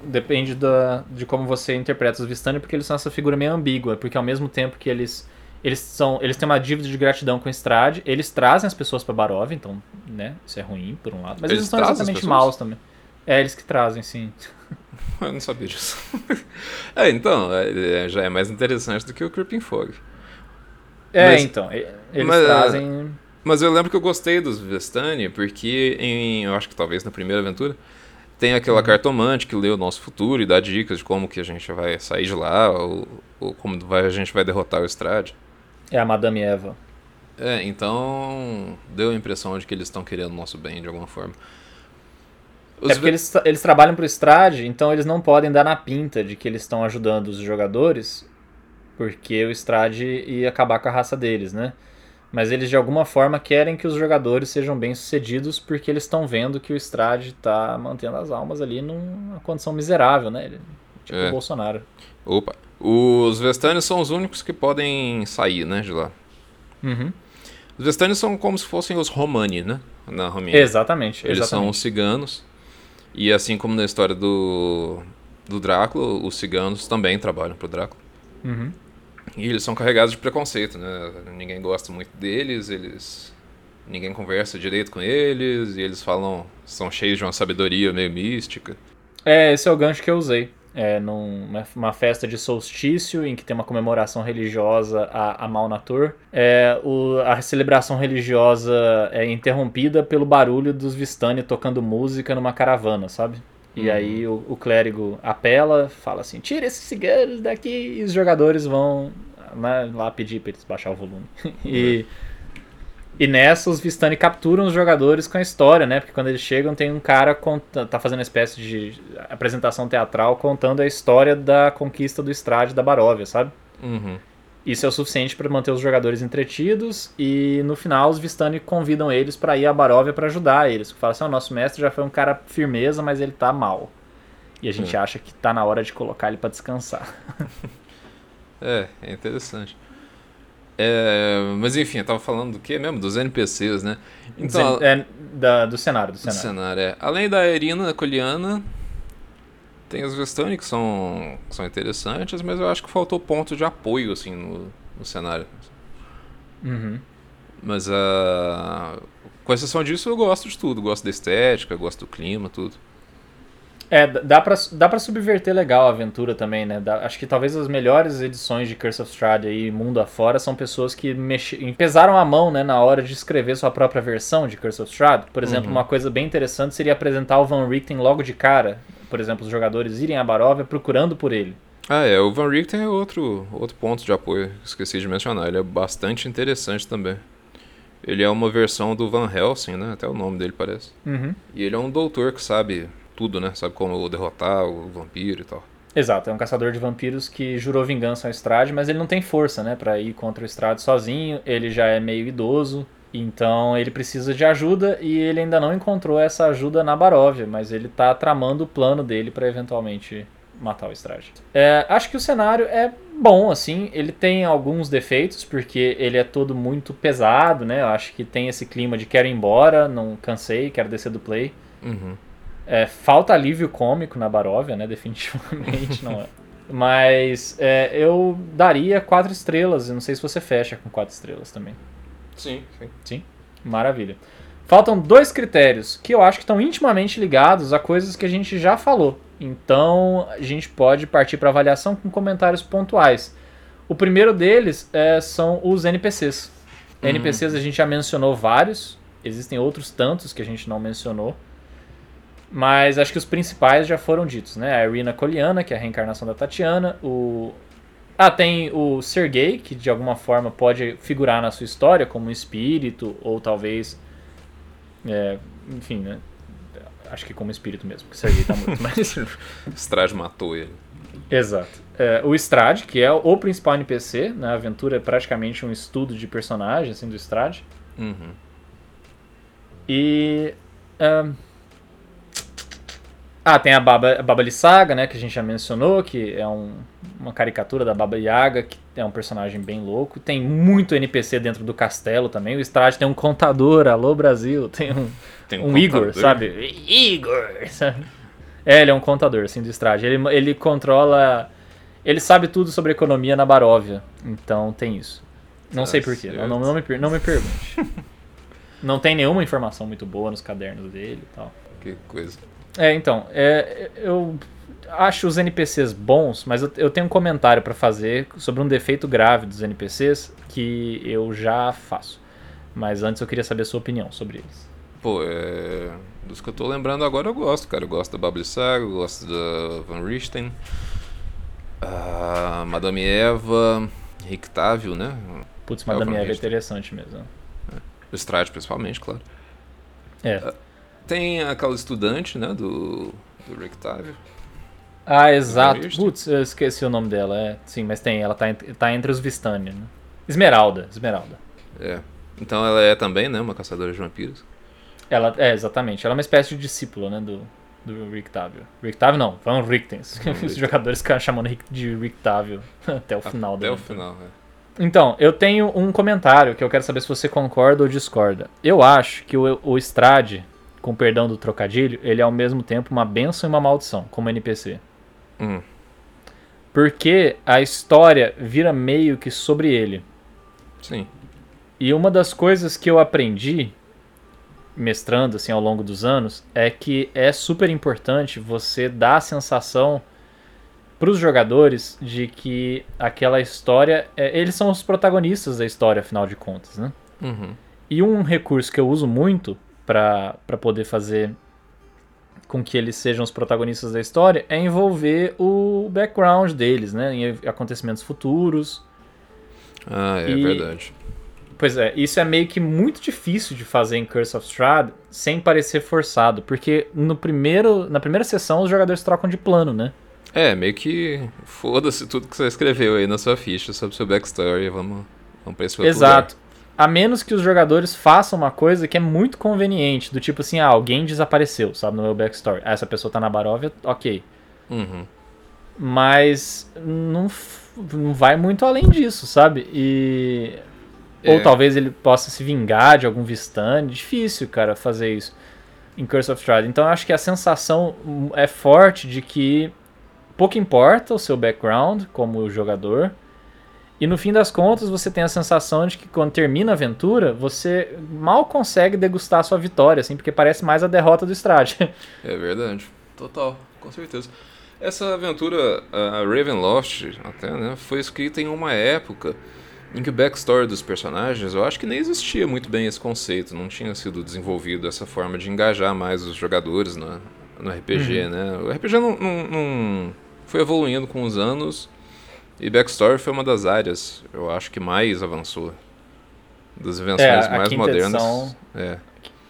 depende da, de como você interpreta os Vistani, porque eles são essa figura meio ambígua, porque ao mesmo tempo que eles eles são eles têm uma dívida de gratidão com o Strade, eles trazem as pessoas pra Baróvia, então, né, isso é ruim por um lado, mas eles, Eles são exatamente maus também. É, eles que trazem, sim. Eu não sabia disso. é, então, é- é- já é mais interessante do que o Creeping Fog. É, Mas- então, eles mas, trazem Mas eu lembro que eu gostei dos Vestani, porque em, eu acho que talvez na primeira aventura, tem aquela cartomante que lê o nosso futuro e dá dicas de como que a gente vai sair de lá, ou, ou como vai- a gente vai derrotar o Strade. é a Madame Eva. É, então deu a impressão de que eles estão querendo o nosso bem de alguma forma. Os é porque eles, eles trabalham pro Strade, então eles não podem dar na pinta de que eles estão ajudando os jogadores, porque o Strade ia acabar com a raça deles, né? Mas eles de alguma forma querem que os jogadores sejam bem-sucedidos porque eles estão vendo que o Strade tá mantendo as almas ali numa condição miserável, né? Ele- Tipo É. o Bolsonaro. Opa. Os Vestani são os únicos que podem sair, né, de lá. Uhum. Os Vestani são como se fossem os Romani, né? Na Romênia. Exatamente, Eles são exatamente. os ciganos. E assim como na história do, do Drácula, os ciganos também trabalham pro Drácula. Uhum. E eles são carregados de preconceito, né? Ninguém gosta muito deles, eles. Ninguém conversa direito com eles, e eles falam. são cheios de uma sabedoria meio mística. É, esse é o gancho que eu usei. É numa uma festa de solstício em que tem uma comemoração religiosa a, a Malnator. É, o, a celebração religiosa é interrompida pelo barulho dos Vistani tocando música numa caravana, sabe? E Uhum. aí o, o clérigo apela, fala assim: tira esses ciganos daqui, e os jogadores vão né, lá pedir pra eles baixar o volume. e. E nessa, os Vistani capturam os jogadores com a história, né? Porque quando eles chegam, tem um cara conta, tá fazendo uma espécie de apresentação teatral contando a história da conquista do Estrade da Baróvia, sabe? Uhum. Isso é o suficiente para manter os jogadores entretidos e no final os Vistani convidam eles para ir à Baróvia para ajudar eles. Falam assim: "Ó, nosso mestre já foi um cara firmeza, mas ele tá mal. E a gente É. acha que tá na hora de colocar ele para descansar. É, é interessante. É, mas enfim, eu tava falando do que mesmo? Dos NPCs, né? Então, é, da- do cenário, do do cenário. cenário, é. Além da Irina Coliana, tem os Vestani que são, que são interessantes, mas eu acho que faltou ponto de apoio, assim, no, no cenário. Uhum. Mas a. Com exceção disso, eu gosto de tudo. Gosto da estética, gosto do clima, tudo. É, dá pra, dá pra subverter legal a aventura também, né? Dá- acho que talvez as melhores edições de Curse of Strahd aí, mundo afora, são pessoas que mexe, pesaram a mão, né, na hora de escrever sua própria versão de Curse of Strahd. Por exemplo, Uhum. uma coisa bem interessante seria apresentar o Van Richten logo de cara. Por exemplo, os jogadores irem a Baróvia procurando por ele. Ah, é. O Van Richten é outro, outro ponto de apoio. Esqueci de mencionar. Ele é bastante interessante também. Ele é uma versão do Van Helsing, né? Até o nome dele parece. Uhum. E ele é um doutor que sabe tudo, né? Sabe como derrotar o vampiro e tal. Exato, é um caçador de vampiros que jurou vingança ao Strade, mas ele não tem força, né, pra ir contra o Strade sozinho. Ele já é meio idoso, então ele precisa de ajuda e ele ainda não encontrou essa ajuda na Baróvia, mas ele tá tramando o plano dele pra eventualmente matar o Strade. É, acho que o cenário é bom, assim, ele tem alguns defeitos, porque ele é todo muito pesado, né? Eu acho que tem esse clima de quero ir embora, não cansei, quero descer do play. Uhum. É, falta alívio cômico na Baróvia, né? Definitivamente não é. Mas é, eu daria quatro estrelas. Eu não sei se você fecha com quatro estrelas também. Sim, sim. Sim? Maravilha. Faltam dois critérios que eu acho que estão intimamente ligados a coisas que a gente já falou. Então a gente pode partir para avaliação com comentários pontuais. O primeiro deles é, são os NPCs. Uhum. NPCs a gente já mencionou vários, existem outros tantos que a gente não mencionou. Mas acho que os principais já foram ditos, né? A Irina Koliana, que é a reencarnação da Tatiana, o ah, tem o Sergei, que de alguma forma pode figurar na sua história como um espírito, ou talvez. é, enfim, né? Acho que como espírito mesmo, porque o Sergei tá muito, mas. Strade matou ele. Exato. É, o Strade, que é o principal NPC, né? A aventura é praticamente um estudo de personagem, assim, do Strade. Uhum. E. ahn, Ah, tem a Baba, a Baba Lissaga, né, que a gente já mencionou, que é um- uma caricatura da Baba Yaga, que é um personagem bem louco. Tem muito NPC dentro do castelo também. O Strade tem um contador, alô Brasil, tem um, Tem um Igor, contador. sabe? Igor, sabe? É, ele é um contador, assim, do Strade. Ele, ele controla... Ele sabe tudo sobre economia na Baróvia, então tem isso. Não sei porquê, não, não, não me, não me pergunte. não tem nenhuma informação muito boa nos cadernos dele e tal. Que coisa. É, então, é, eu acho os NPCs bons, mas eu, eu tenho um comentário pra fazer sobre um defeito grave dos NPCs que eu já faço. Mas antes eu queria saber a sua opinião sobre eles. Pô, é... dos que eu tô lembrando agora eu gosto, cara. Eu gosto da Babli Saga, eu gosto da Van Richten, a Madame Eva, Rictávio, né? Putz, É, Madame Eva é interessante mesmo. O Strade, principalmente, claro. É. Tem aquela estudante, né, do, do Rictávio. Ah, exato. Van Putz, eu esqueci o nome dela. É, sim, mas tem, ela tá, tá entre os Vistani, né? Esmeralda, Esmeralda. É. Então ela é também, né, uma caçadora de vampiros. Ela, é, exatamente. Ela é uma espécie de discípula, né, do, do Rictavio. Rictavio não, Van Richtens. Os jogadores ficaram chamando de Rictavio até o final Até o final, é. Então, eu tenho um comentário que eu quero saber se você concorda ou discorda. Eu acho que o, o Strade, com perdão do trocadilho, ele é ao mesmo tempo uma benção e uma maldição, como NPC. Hum, Porque a história vira meio que sobre ele. sim. E uma das coisas que eu aprendi mestrando assim ao longo dos anos é que é super importante você dar a sensação para os jogadores de que aquela história, é, eles são os protagonistas da história, afinal de contas, né? Uhum. E um recurso que eu uso muito para poder fazer com que eles sejam os protagonistas da história é envolver o background deles, né? Em acontecimentos futuros. Ah, é E- verdade. Pois é, isso é meio que muito difícil de fazer em Curse of Strahd sem parecer forçado, porque no primeiro, na primeira sessão os jogadores trocam de plano, né? É, meio que foda-se tudo que você escreveu aí na sua ficha sobre seu backstory. Vamos, vamos pra esse outro Exato. A menos que os jogadores façam uma coisa que é muito conveniente, do tipo assim, ah, alguém desapareceu, sabe, no meu backstory. Ah, essa pessoa tá na Baróvia, ok. Uhum. Mas não, não vai muito além disso, sabe? E. É. Ou talvez ele possa se vingar de algum Vistani. Difícil, cara, fazer isso em Curse of Strahd. Então eu acho que a sensação é forte de que pouco importa o seu background como jogador. E no fim das contas, você tem a sensação de que quando termina a aventura, você mal consegue degustar a sua vitória, assim, porque parece mais a derrota do Strahd. É verdade. Total, com certeza. Essa aventura, a Ravenloft, até, né, foi escrita em uma época em que o backstory dos personagens, eu acho que nem existia muito bem esse conceito, não tinha sido desenvolvido essa forma de engajar mais os jogadores na, no RPG, né? O RPG não, não- não foi evoluindo com os anos e backstory foi uma das áreas, eu acho que mais avançou. Das invenções É, mais modernas. edição- É.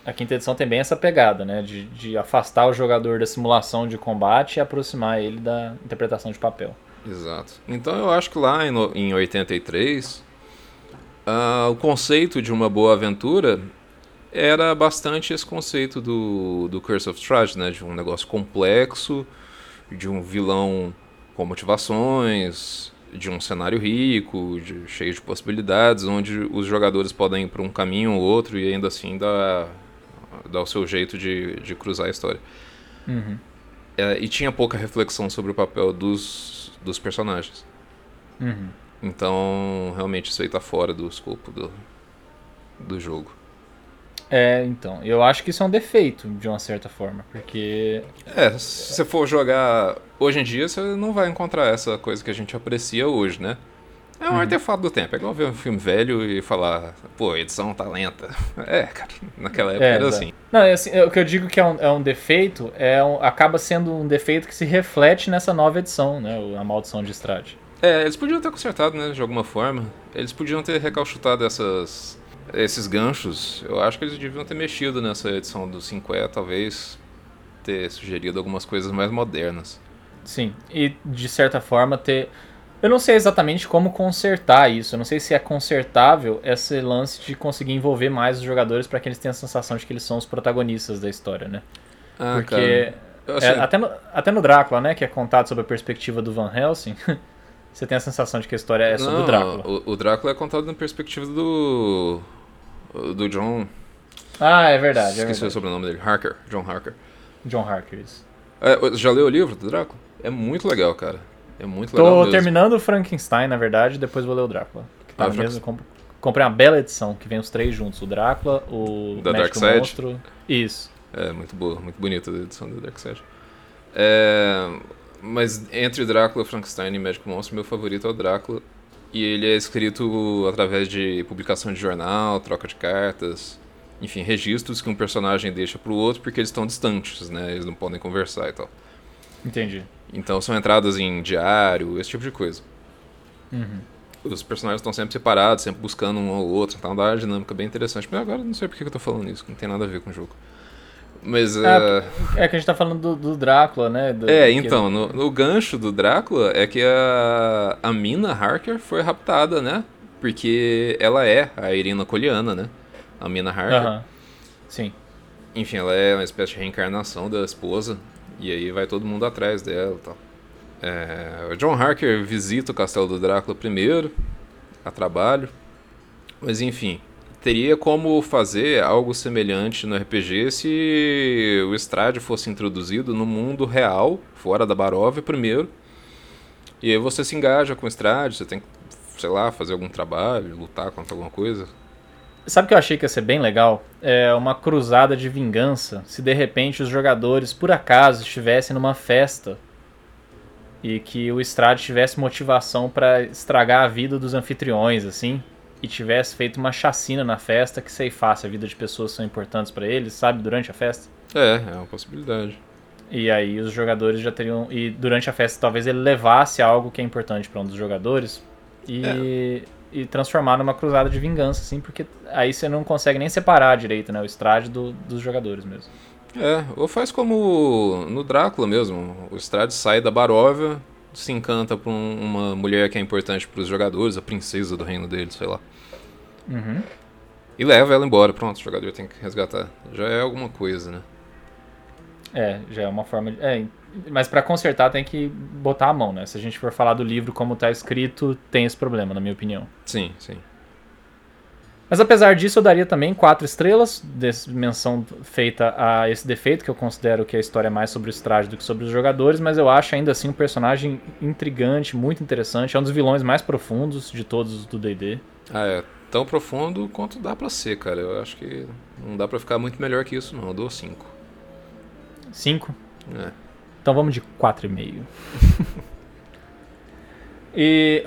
A quinta edição tem bem essa pegada, né? De, de afastar o jogador da simulação de combate e aproximar ele da interpretação de papel. Exato. Então eu acho que lá em, em 83, ah, o conceito de uma boa aventura era bastante esse conceito do, do Curse of Strahd, né? De um negócio complexo, de um vilão com motivações, de um cenário rico, de- cheio de possibilidades, onde os jogadores podem ir para um caminho ou outro e ainda assim dar, dar o seu jeito de, de cruzar a história. Uhum. É, e tinha pouca reflexão sobre o papel dos, dos personagens. Uhum. Então, realmente, isso aí tá fora do escopo do, do jogo. É, então, eu acho que isso é um defeito, de uma certa forma, porque É, se você for jogar hoje em dia, você não vai encontrar essa coisa que a gente aprecia hoje, né? É um artefato do tempo. É igual ver um filme velho e falar, pô, a edição tá lenta. É, cara, naquela época É, era exato. assim. Não, é assim, é, o que eu digo que é um, é um defeito é um- acaba sendo um defeito que se reflete nessa nova edição, né? A Maldição de Strade. É, eles podiam ter consertado, né, de alguma forma. Eles podiam ter recalchutado essas, esses ganchos. Eu acho que eles deviam ter mexido nessa edição do 5E, talvez ter sugerido algumas coisas mais modernas. Sim, e de certa forma ter. Eu não sei exatamente como consertar isso. Eu não sei se é consertável esse lance de conseguir envolver mais os jogadores para que eles tenham a sensação de que eles são os protagonistas da história, né? Ah, Porque assim, é, até, no, até no Drácula, né, que é contado sob a perspectiva do Van Helsing, você tem a sensação de que a história é sobre não, o Drácula. O, o Drácula é contado na perspectiva do. Do John. Ah, é verdade, é esqueci o verdade. sobrenome dele. Harker. John Harker. John Harker, isso. É, já leu o livro do Drácula? É muito legal, cara. É muito legal. Tô terminando o Frankenstein, na verdade, depois vou ler o Drácula. Tá Ah, mesmo, comp- comprei uma bela edição, que vem os três juntos. O Drácula, o Da Médico Dark Side? Monstro... Isso. É, muito boa, muito bonita a edição do Dark Side. É, mas entre Drácula, Frankenstein e Médico Monstro, meu favorito é o Drácula. E ele é escrito através de publicação de jornal, troca de cartas, enfim, registros que um personagem deixa pro outro porque eles estão distantes, né? Eles não podem conversar e tal. Entendi. Então são entradas em diário, esse tipo de coisa. Uhum. Os personagens estão sempre separados, sempre buscando um ao outro, então dá uma dinâmica bem interessante. Mas agora não sei por que eu tô falando isso, não tem nada a ver com o jogo. Mas. Ah, eh, É que a gente tá falando do, do Drácula, né? do- É, então, no, no gancho do Drácula é que a, a Mina Harker foi raptada, né? Porque ela é a Irina Coliana, né? A Mina Harker. Aham. Sim. Enfim, ela é uma espécie de reencarnação da esposa. E aí vai todo mundo atrás dela e tal. É, o John Harker visita o castelo do Drácula primeiro, a trabalho. Mas enfim, teria como fazer algo semelhante no RPG se o Strade fosse introduzido no mundo real, fora da Baróvia primeiro. E aí você se engaja com o Strade, você tem que, sei lá, fazer algum trabalho, lutar contra alguma coisa. Sabe o que eu achei que ia ser bem legal? É uma cruzada de vingança. Se de repente os jogadores, por acaso, estivessem numa festa e que o Strade tivesse motivação para estragar a vida dos anfitriões, assim, e tivesse feito uma chacina na festa que ceifasse a vida de pessoas que são importantes para eles, sabe, durante a festa. É, é uma possibilidade. E aí os jogadores já teriam. E durante a festa talvez ele levasse algo que é importante para um dos jogadores e, e transformar numa cruzada de vingança, assim, porque aí você não consegue nem separar direito, né? O Strade do, dos jogadores mesmo. É, ou faz como no Drácula mesmo. O Strade sai da Baróvia, se encanta por um- uma mulher que é importante para os jogadores, a princesa do reino deles, sei lá. Uhum. E leva ela embora. Pronto, o jogador tem que resgatar. Já é alguma coisa, né? É, já é uma forma de. É, mas pra consertar tem que botar a mão, né? Se a gente for falar do livro como tá escrito, tem esse problema, na minha opinião. Sim, sim. Mas apesar disso, eu daria também quatro estrelas, menção feita a esse defeito, que eu considero que a história é mais sobre o Strade do que sobre os jogadores, mas eu acho ainda assim um personagem intrigante, muito interessante, é um dos vilões mais profundos de todos do D&D. Ah, é tão profundo quanto dá pra ser, cara. Eu acho que não dá pra ficar muito melhor que isso, não. Eu dou 5. Cinco? É. Então vamos de 4,5. e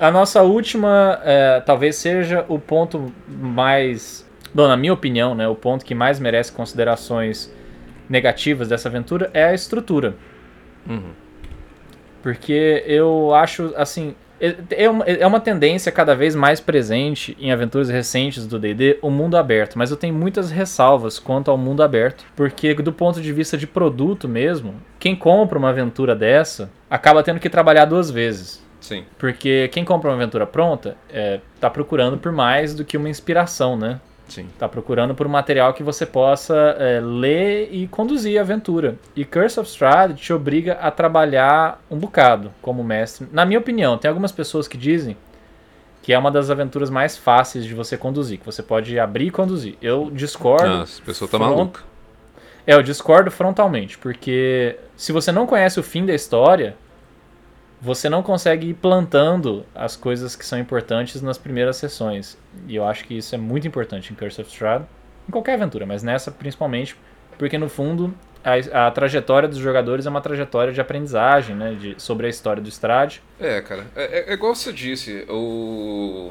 a nossa última, é, talvez seja o ponto mais. Bom, na minha opinião, né, o ponto que mais merece considerações negativas dessa aventura é a estrutura. Uhum. Porque eu acho, assim. é- É uma, é uma tendência cada vez mais presente em aventuras recentes do DD o mundo aberto, mas eu tenho muitas ressalvas quanto ao mundo aberto, porque do ponto de vista de produto mesmo, quem compra uma aventura dessa acaba tendo que trabalhar duas vezes. Sim. Porque quem compra uma aventura pronta é, tá procurando por mais do que uma inspiração, né? Sim. Tá procurando por um material que você possa é, ler e conduzir a aventura. E Curse of Strahd te obriga a trabalhar um bocado como mestre. Na minha opinião, tem algumas pessoas que dizem que é uma das aventuras mais fáceis de você conduzir, que você pode abrir e conduzir. Eu discordo. Nossa, a pessoa tá front- maluca. É, eu discordo frontalmente, porque se você não conhece o fim da história, você não consegue ir plantando as coisas que são importantes nas primeiras sessões. E eu acho que isso é muito importante em Curse of Strahd, em qualquer aventura, mas nessa principalmente, porque no fundo a, a trajetória dos jogadores é uma trajetória de aprendizagem, né, de, sobre a história do Strahd. É, cara, é, é- é igual você disse, o.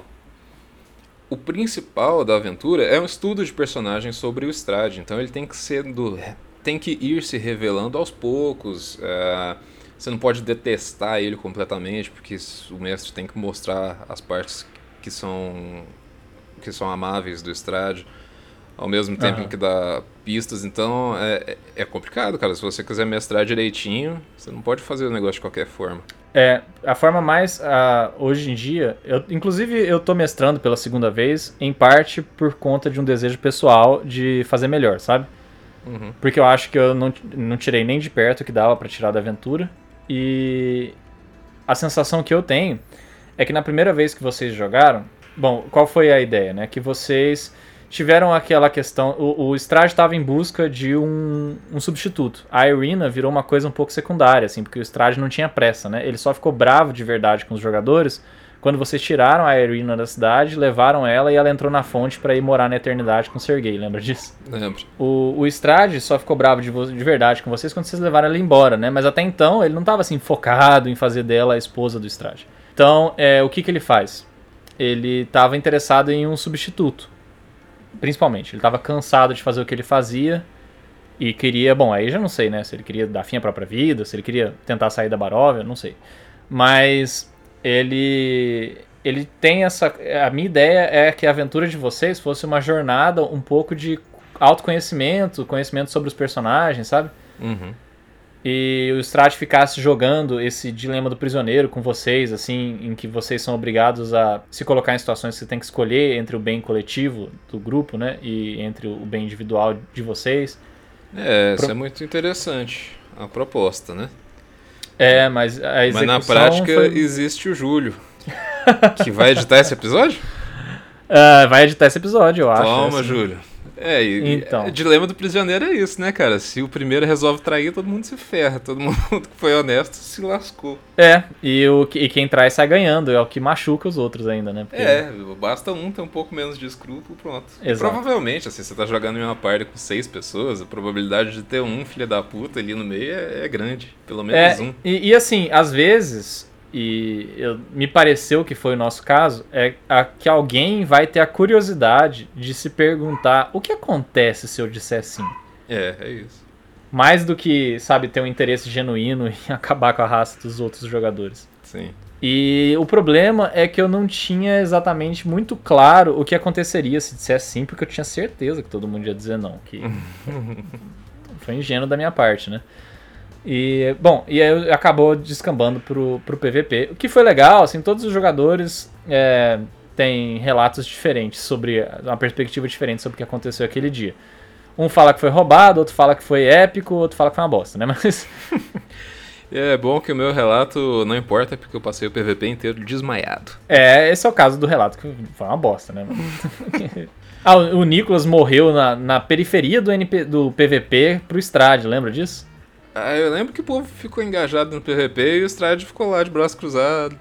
O principal da aventura é um estudo de personagem sobre o Strade, então ele tem que ser do. tem que ir se revelando aos poucos. é, você não pode detestar ele completamente, porque o mestre tem que mostrar as partes que são. que são amáveis do Strade. Ao mesmo tempo em que dá pistas, então é, é complicado, cara. Se você quiser mestrar direitinho, você não pode fazer o negócio de qualquer forma. É, a forma mais ah, hoje em dia, eu, inclusive eu tô mestrando pela segunda vez, em parte por conta de um desejo pessoal de fazer melhor, sabe? Uhum. Porque eu acho que eu não, não tirei nem de perto o que dava pra tirar da aventura. E a sensação que eu tenho é que na primeira vez que vocês jogaram, bom, qual foi a ideia, né? Que vocês tiveram aquela questão, o, o estava em busca de um, um substituto. A Irina virou uma coisa um pouco secundária, assim, porque o Strade não tinha pressa, né? Ele só ficou bravo de verdade com os jogadores quando vocês tiraram a Irina da cidade, levaram ela e ela entrou na fonte pra ir morar na eternidade com o Sergei, lembra disso? Lembro. O, o Strade só ficou bravo de, de verdade com vocês quando vocês levaram ela embora, né? Mas até então ele não estava assim focado em fazer dela a esposa do Strade. Então, é, o que, que ele faz? Ele estava interessado em um substituto, principalmente. Ele estava cansado de fazer o que ele fazia e queria, bom, aí já não sei, né? Se ele queria dar fim à própria vida, se ele queria tentar sair da Baróvia, não sei. Mas ele ele tem essa a minha ideia é que a aventura de vocês fosse uma jornada um pouco de autoconhecimento, conhecimento sobre os personagens, sabe? Uhum. E o Strat ficasse jogando esse dilema do prisioneiro com vocês, assim, em que vocês são obrigados a se colocar em situações que você tem que escolher entre o bem coletivo do grupo, né, e entre o bem individual de vocês. É, isso Pro- é muito interessante. a proposta, né? É, mas a Mas execução na prática foi- existe o Júlio, que vai editar esse episódio? Ah, vai editar esse episódio, eu acho. Toma, assim. Júlio. É, e Então. o dilema do prisioneiro é isso, né, cara? Se o primeiro resolve trair, todo mundo se ferra. Todo mundo que foi honesto se lascou. É, e, o, que- e quem traz sai ganhando, é o que machuca os outros ainda, né? Porque- É, basta um ter um pouco menos de escrúpulo, pronto. Exato. provavelmente, assim, você tá jogando em uma party com seis pessoas, a probabilidade de ter um filho da puta ali no meio é, é grande. Pelo menos É, um. e, e assim, às vezes, e eu- me pareceu que foi o nosso caso, é a- que alguém vai ter a curiosidade de se perguntar o que acontece se eu disser sim. É, é isso. Mais do que, sabe, ter um interesse genuíno em acabar com a raça dos outros jogadores. Sim. E o problema é que eu não tinha exatamente muito claro o que aconteceria se dissesse sim, porque eu tinha certeza que todo mundo ia dizer não. Que foi ingênuo da minha parte, né? E, bom, e aí acabou descambando pro, pro PVP, o que foi legal, assim, todos os jogadores é, têm relatos diferentes sobre, uma perspectiva diferente sobre o que aconteceu aquele dia. Um fala que foi roubado, outro fala que foi épico, outro fala que foi uma bosta, né? Mas E é bom que o meu relato não importa, porque eu passei o PVP inteiro desmaiado. É, esse é o caso do relato, que foi uma bosta, né? ah, o o Nicolas morreu na, na periferia do, NP, do PVP pro Strade, lembra disso? Ah, eu lembro que o povo ficou engajado no PVP e o Strade ficou lá de braço cruzado,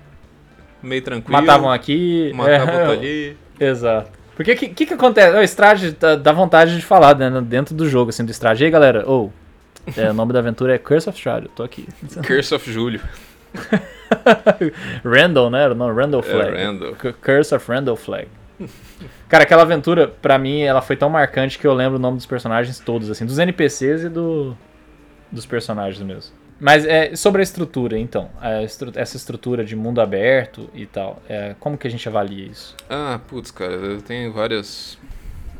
meio tranquilo. Matavam aqui. Matavam é, ali. Exato. Porque o que, que que acontece? O Strade dá, dá vontade de falar né, dentro do jogo, assim, do Strade. E aí, galera, ou. o nome da aventura é Curse of Strade, eu tô aqui. Curse of Júlio. Randall, né? Não, Randall É, Flag. Randall. C- Curse of Randall Flag. Cara, aquela aventura, pra mim, ela foi tão marcante que eu lembro o nome dos personagens todos, assim, dos NPCs e do dos personagens mesmo. Mas é sobre a estrutura, então, a estru- essa estrutura de mundo aberto e tal, é, como que a gente avalia isso? Ah, putz, cara, eu tenho várias,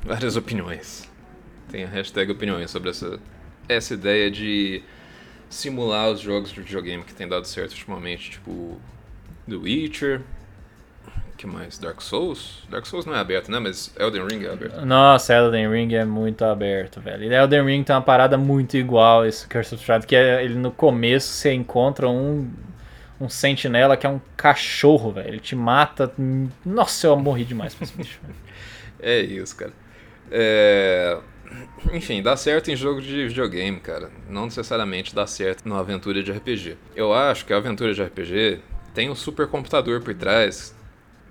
várias opiniões. Tem a hashtag opiniões sobre essa, essa ideia de simular os jogos de videogame que tem dado certo ultimamente, tipo The Witcher, que mais? Dark Souls? Dark Souls não é aberto, né? Mas Elden Ring é aberto. Nossa, Elden Ring é muito aberto, velho. E Elden Ring tem uma parada muito igual a esse Curse of Strahd, que é ele no começo você encontra um um sentinela que é um cachorro, velho. Ele te mata. Nossa, eu morri demais pra esse bicho. É isso, cara. É... Enfim, dá certo em jogo de videogame, cara. Não necessariamente dá certo numa aventura de RPG. Eu acho que a aventura de RPG tem um supercomputador por trás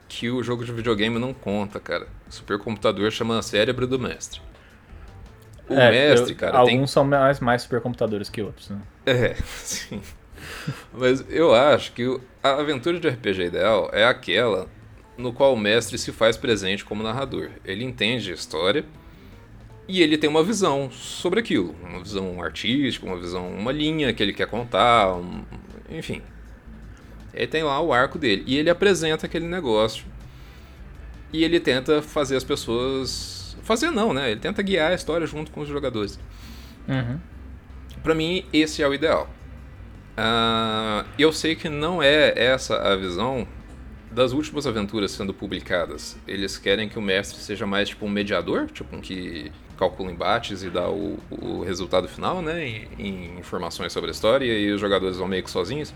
que o jogo de videogame não conta, cara. Supercomputador chama cérebro do mestre. O É, mestre, eu- cara, alguns tem são mais, mais supercomputadores que outros, né? é, sim. Mas eu acho que a aventura de RPG ideal é aquela no qual o mestre se faz presente como narrador. Ele entende a história e ele tem uma visão sobre aquilo, uma visão artística, uma visão, uma linha que ele quer contar, um- enfim. Ele tem lá o arco dele e ele apresenta aquele negócio e ele tenta fazer as pessoas fazer não, né? Ele tenta guiar a história junto com os jogadores. Uhum. Pra mim, esse é o ideal. Ah, eu sei que não é essa a visão das últimas aventuras sendo publicadas. Eles querem que o mestre seja mais tipo um mediador, tipo um que calcula embates e dá o, o resultado final, né? Em, em informações sobre a história e os jogadores vão meio que sozinhos.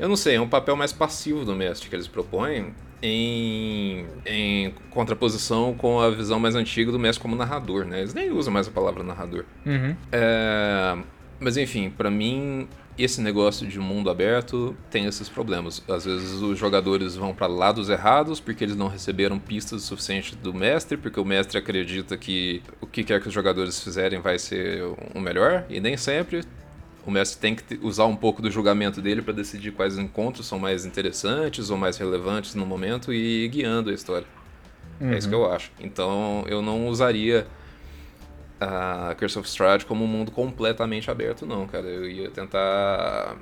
Eu não sei, é um papel mais passivo do mestre que eles propõem em, em contraposição com a visão mais antiga do mestre como narrador, né? Eles nem usam mais a palavra narrador. Uhum. É, mas enfim, pra mim esse negócio de mundo aberto tem esses problemas. Às vezes os jogadores vão pra lados errados porque eles não receberam pistas suficientes do mestre, porque o mestre acredita que o que quer que os jogadores fizerem vai ser o melhor e nem sempre. O mestre tem que usar um pouco do julgamento dele pra decidir quais encontros são mais interessantes ou mais relevantes no momento e ir guiando a história. É isso que eu acho. Então eu não usaria a Curse of Strahd como um mundo completamente aberto, não, cara. Eu ia tentar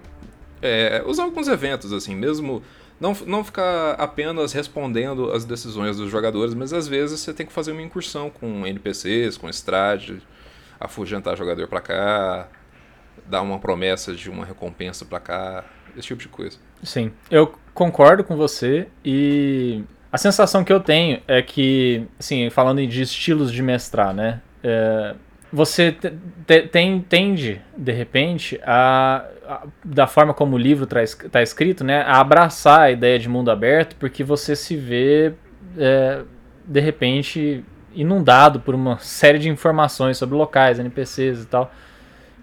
é, usar alguns eventos, assim, mesmo. Não, não ficar apenas respondendo as decisões dos jogadores, mas às vezes você tem que fazer uma incursão com NPCs, com Strahd, afugentar jogador pra cá, dar uma promessa de uma recompensa pra cá, esse tipo de coisa. Sim, eu concordo com você e a sensação que eu tenho é que, assim, falando de estilos de mestrar, né? é, você te, te, tende, de repente, a, a, da forma como o livro está escrito, né, a abraçar a ideia de mundo aberto, porque você se vê, é, de repente, inundado por uma série de informações sobre locais, NPCs e tal.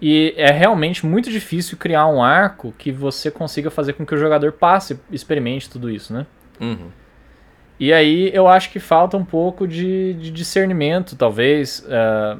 E é realmente muito difícil criar um arco que você consiga fazer com que o jogador passe, experimente tudo isso, né? Uhum. E aí eu acho que falta um pouco de, de discernimento, talvez, uh,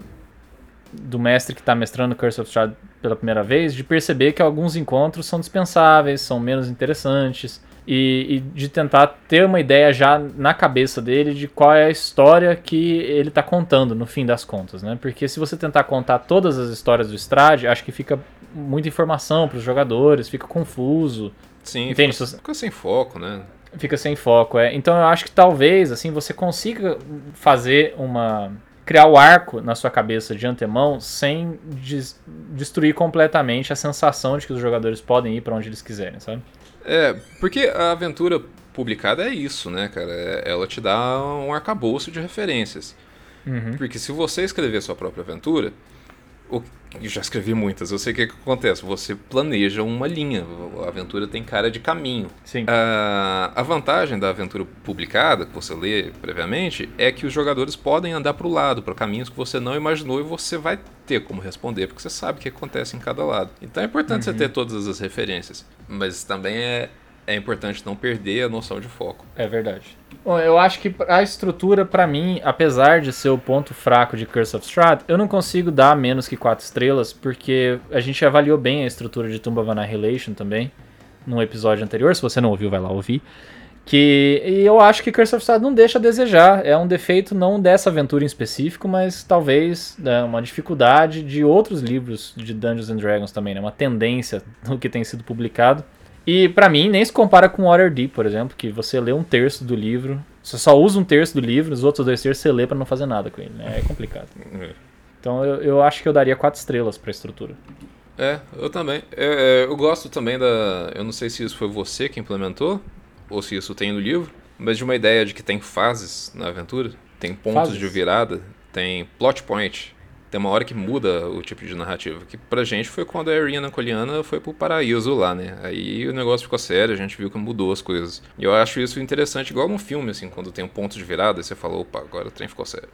do mestre que está mestrando Curse of Strahd pela primeira vez, de perceber que alguns encontros são dispensáveis, são menos interessantes, e, e, de tentar ter uma ideia já na cabeça dele de qual é a história que ele está contando no fim das contas, né? Porque se você tentar contar todas as histórias do Strade, acho que fica muita informação para os jogadores, fica confuso. Sim, Entende? Fica, fica sem foco, né? Fica sem foco, é. Então eu acho que talvez assim você consiga fazer uma criar o arco na sua cabeça de antemão sem des destruir completamente a sensação de que os jogadores podem ir para onde eles quiserem, sabe? É, porque a aventura publicada é isso, né, cara? É, ela te dá um arcabouço de referências. Uhum. Porque se você escrever sua própria aventura, o, eu já escrevi muitas, eu sei o que, que, acontece. Você planeja uma linha, a aventura tem cara de caminho. Sim. A, a vantagem da aventura publicada, que você lê previamente, é que os jogadores podem andar para o lado, para caminhos que você não imaginou e você vai ter como responder, porque você sabe o que acontece em cada lado. Então é importante uhum. você ter todas as referências, mas também é, é importante não perder a noção de foco. É verdade. Bom, eu acho que a estrutura, para mim, apesar de ser o ponto fraco de Curse of Strahd, eu não consigo dar menos que 4 estrelas, porque a gente avaliou bem a estrutura de Tomb of Annihilation também, num episódio anterior. Se você não ouviu, vai lá ouvir. Que, e eu acho que Curse of Strahd não deixa a desejar. É um defeito não dessa aventura em específico, mas talvez né, uma dificuldade de outros livros de Dungeons and Dragons também, né? Uma tendência do que tem sido publicado. E para mim nem se compara com Waterdeep, por exemplo, que você lê um terço do livro, você só usa um terço do livro, os outros dois terços você lê para não fazer nada com ele, né? É complicado. É. Então eu, eu acho que eu daria quatro estrelas pra estrutura. É, eu também. É, é, eu gosto também da. Eu não sei se isso foi você que implementou, ou se isso tem no livro, mas de uma ideia de que tem fases na aventura, tem pontos fases. de virada, tem plot point. Tem uma hora que muda o tipo de narrativa. Que pra gente foi quando a Irina Coliana foi pro paraíso lá, né? Aí o negócio ficou sério, a gente viu que mudou as coisas. E eu acho isso interessante, igual num filme, assim, quando tem um ponto de virada, você falou, opa, agora o trem ficou sério.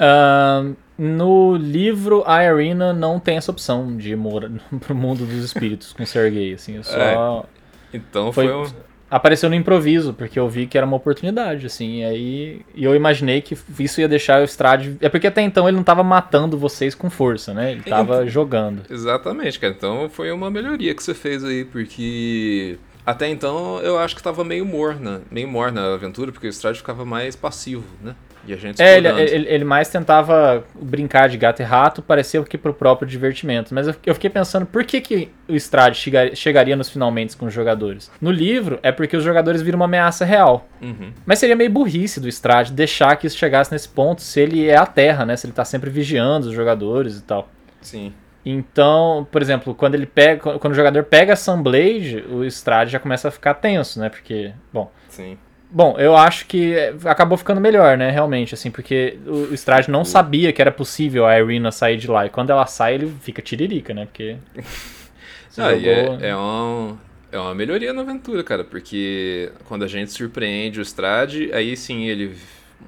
Uh, no livro, a Irina não tem essa opção de ir pro mundo dos espíritos com Sergei, assim, só... É, então foi, foi um apareceu no improviso, porque eu vi que era uma oportunidade, assim, e aí e eu imaginei que isso ia deixar o Strade... É porque até então ele não estava matando vocês com força, né? Ele estava então, jogando. Exatamente, cara. Então foi uma melhoria que você fez aí, porque... Até então eu acho que estava meio morna, meio morna a aventura, porque o Strade ficava mais passivo, né? E a gente é, ele, ele, ele, mais tentava brincar de gato e rato, parecia que pro próprio divertimento. Mas eu, eu fiquei pensando, por que, que o Strade chegaria, chegaria nos finalmente com os jogadores? No livro, é porque os jogadores viram uma ameaça real. Uhum. Mas seria meio burrice do Strade deixar que isso chegasse nesse ponto, se ele é a Terra, né? Se ele tá sempre vigiando os jogadores e tal. Sim. Então, por exemplo, quando ele pega, quando o jogador pega a Sunblade, o Strade já começa a ficar tenso, né? Porque, bom, Sim. Bom, eu acho que acabou ficando melhor, né, realmente, assim, porque o Strade não sabia que era possível a Irina sair de lá, e quando ela sai, ele fica tiririca, né, porque... ah, jogou... é, é, um, é uma melhoria na aventura, cara, porque quando a gente surpreende o Strade, aí sim ele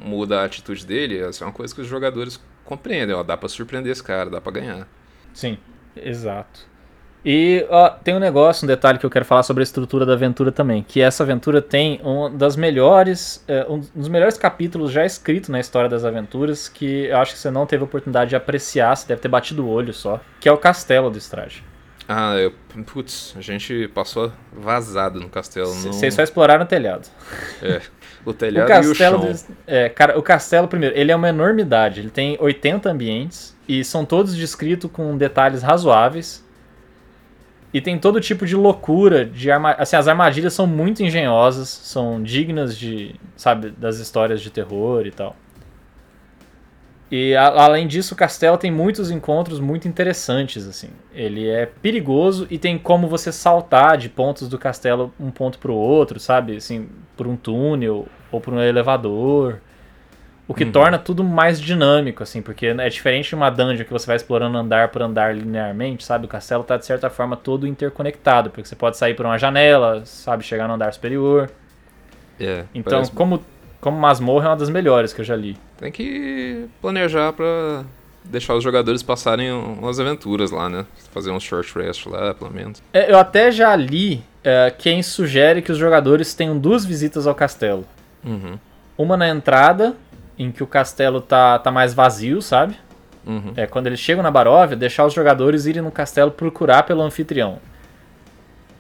muda a atitude dele, essa é uma coisa que os jogadores compreendem, ó, dá pra surpreender esse cara, dá pra ganhar. Sim, exato. E ó, tem um negócio, um detalhe que eu quero falar sobre a estrutura da aventura também, que essa aventura tem um das melhores, é, um dos melhores capítulos já escrito na história das aventuras, que eu acho que você não teve oportunidade de apreciar, você deve ter batido o olho só, que é o Castelo do Strade. Ah, eu, putz, a gente passou vazado no castelo. Vocês só exploraram o telhado. É, o telhado o castelo e o chão. é, cara, o castelo, primeiro, ele é uma enormidade, ele tem 80 ambientes, e são todos descritos com detalhes razoáveis, e tem todo tipo de loucura, de arma... assim, as armadilhas são muito engenhosas, são dignas de, sabe, das histórias de terror e tal. E a, além disso, o castelo tem muitos encontros muito interessantes, assim. Ele é perigoso e tem como você saltar de pontos do castelo um ponto para o outro, sabe? Assim, por um túnel ou por um elevador O que Uhum. torna tudo mais dinâmico, assim, porque é diferente de uma dungeon que você vai explorando andar por andar linearmente, sabe? O castelo tá, de certa forma, todo interconectado, porque você pode sair por uma janela, sabe? Chegar no andar superior. É, Então, parece- como, como masmorra é uma das melhores que eu já li. Tem que planejar pra deixar os jogadores passarem umas aventuras lá, né? Fazer um short rest lá, pelo menos. É, Eu até já li é, quem sugere que os jogadores tenham duas visitas ao castelo. Uhum, Uma na entrada, em que o castelo tá, tá mais vazio, sabe? uhum. É, quando eles chegam na Baróvia, deixar os jogadores irem no castelo procurar pelo anfitrião.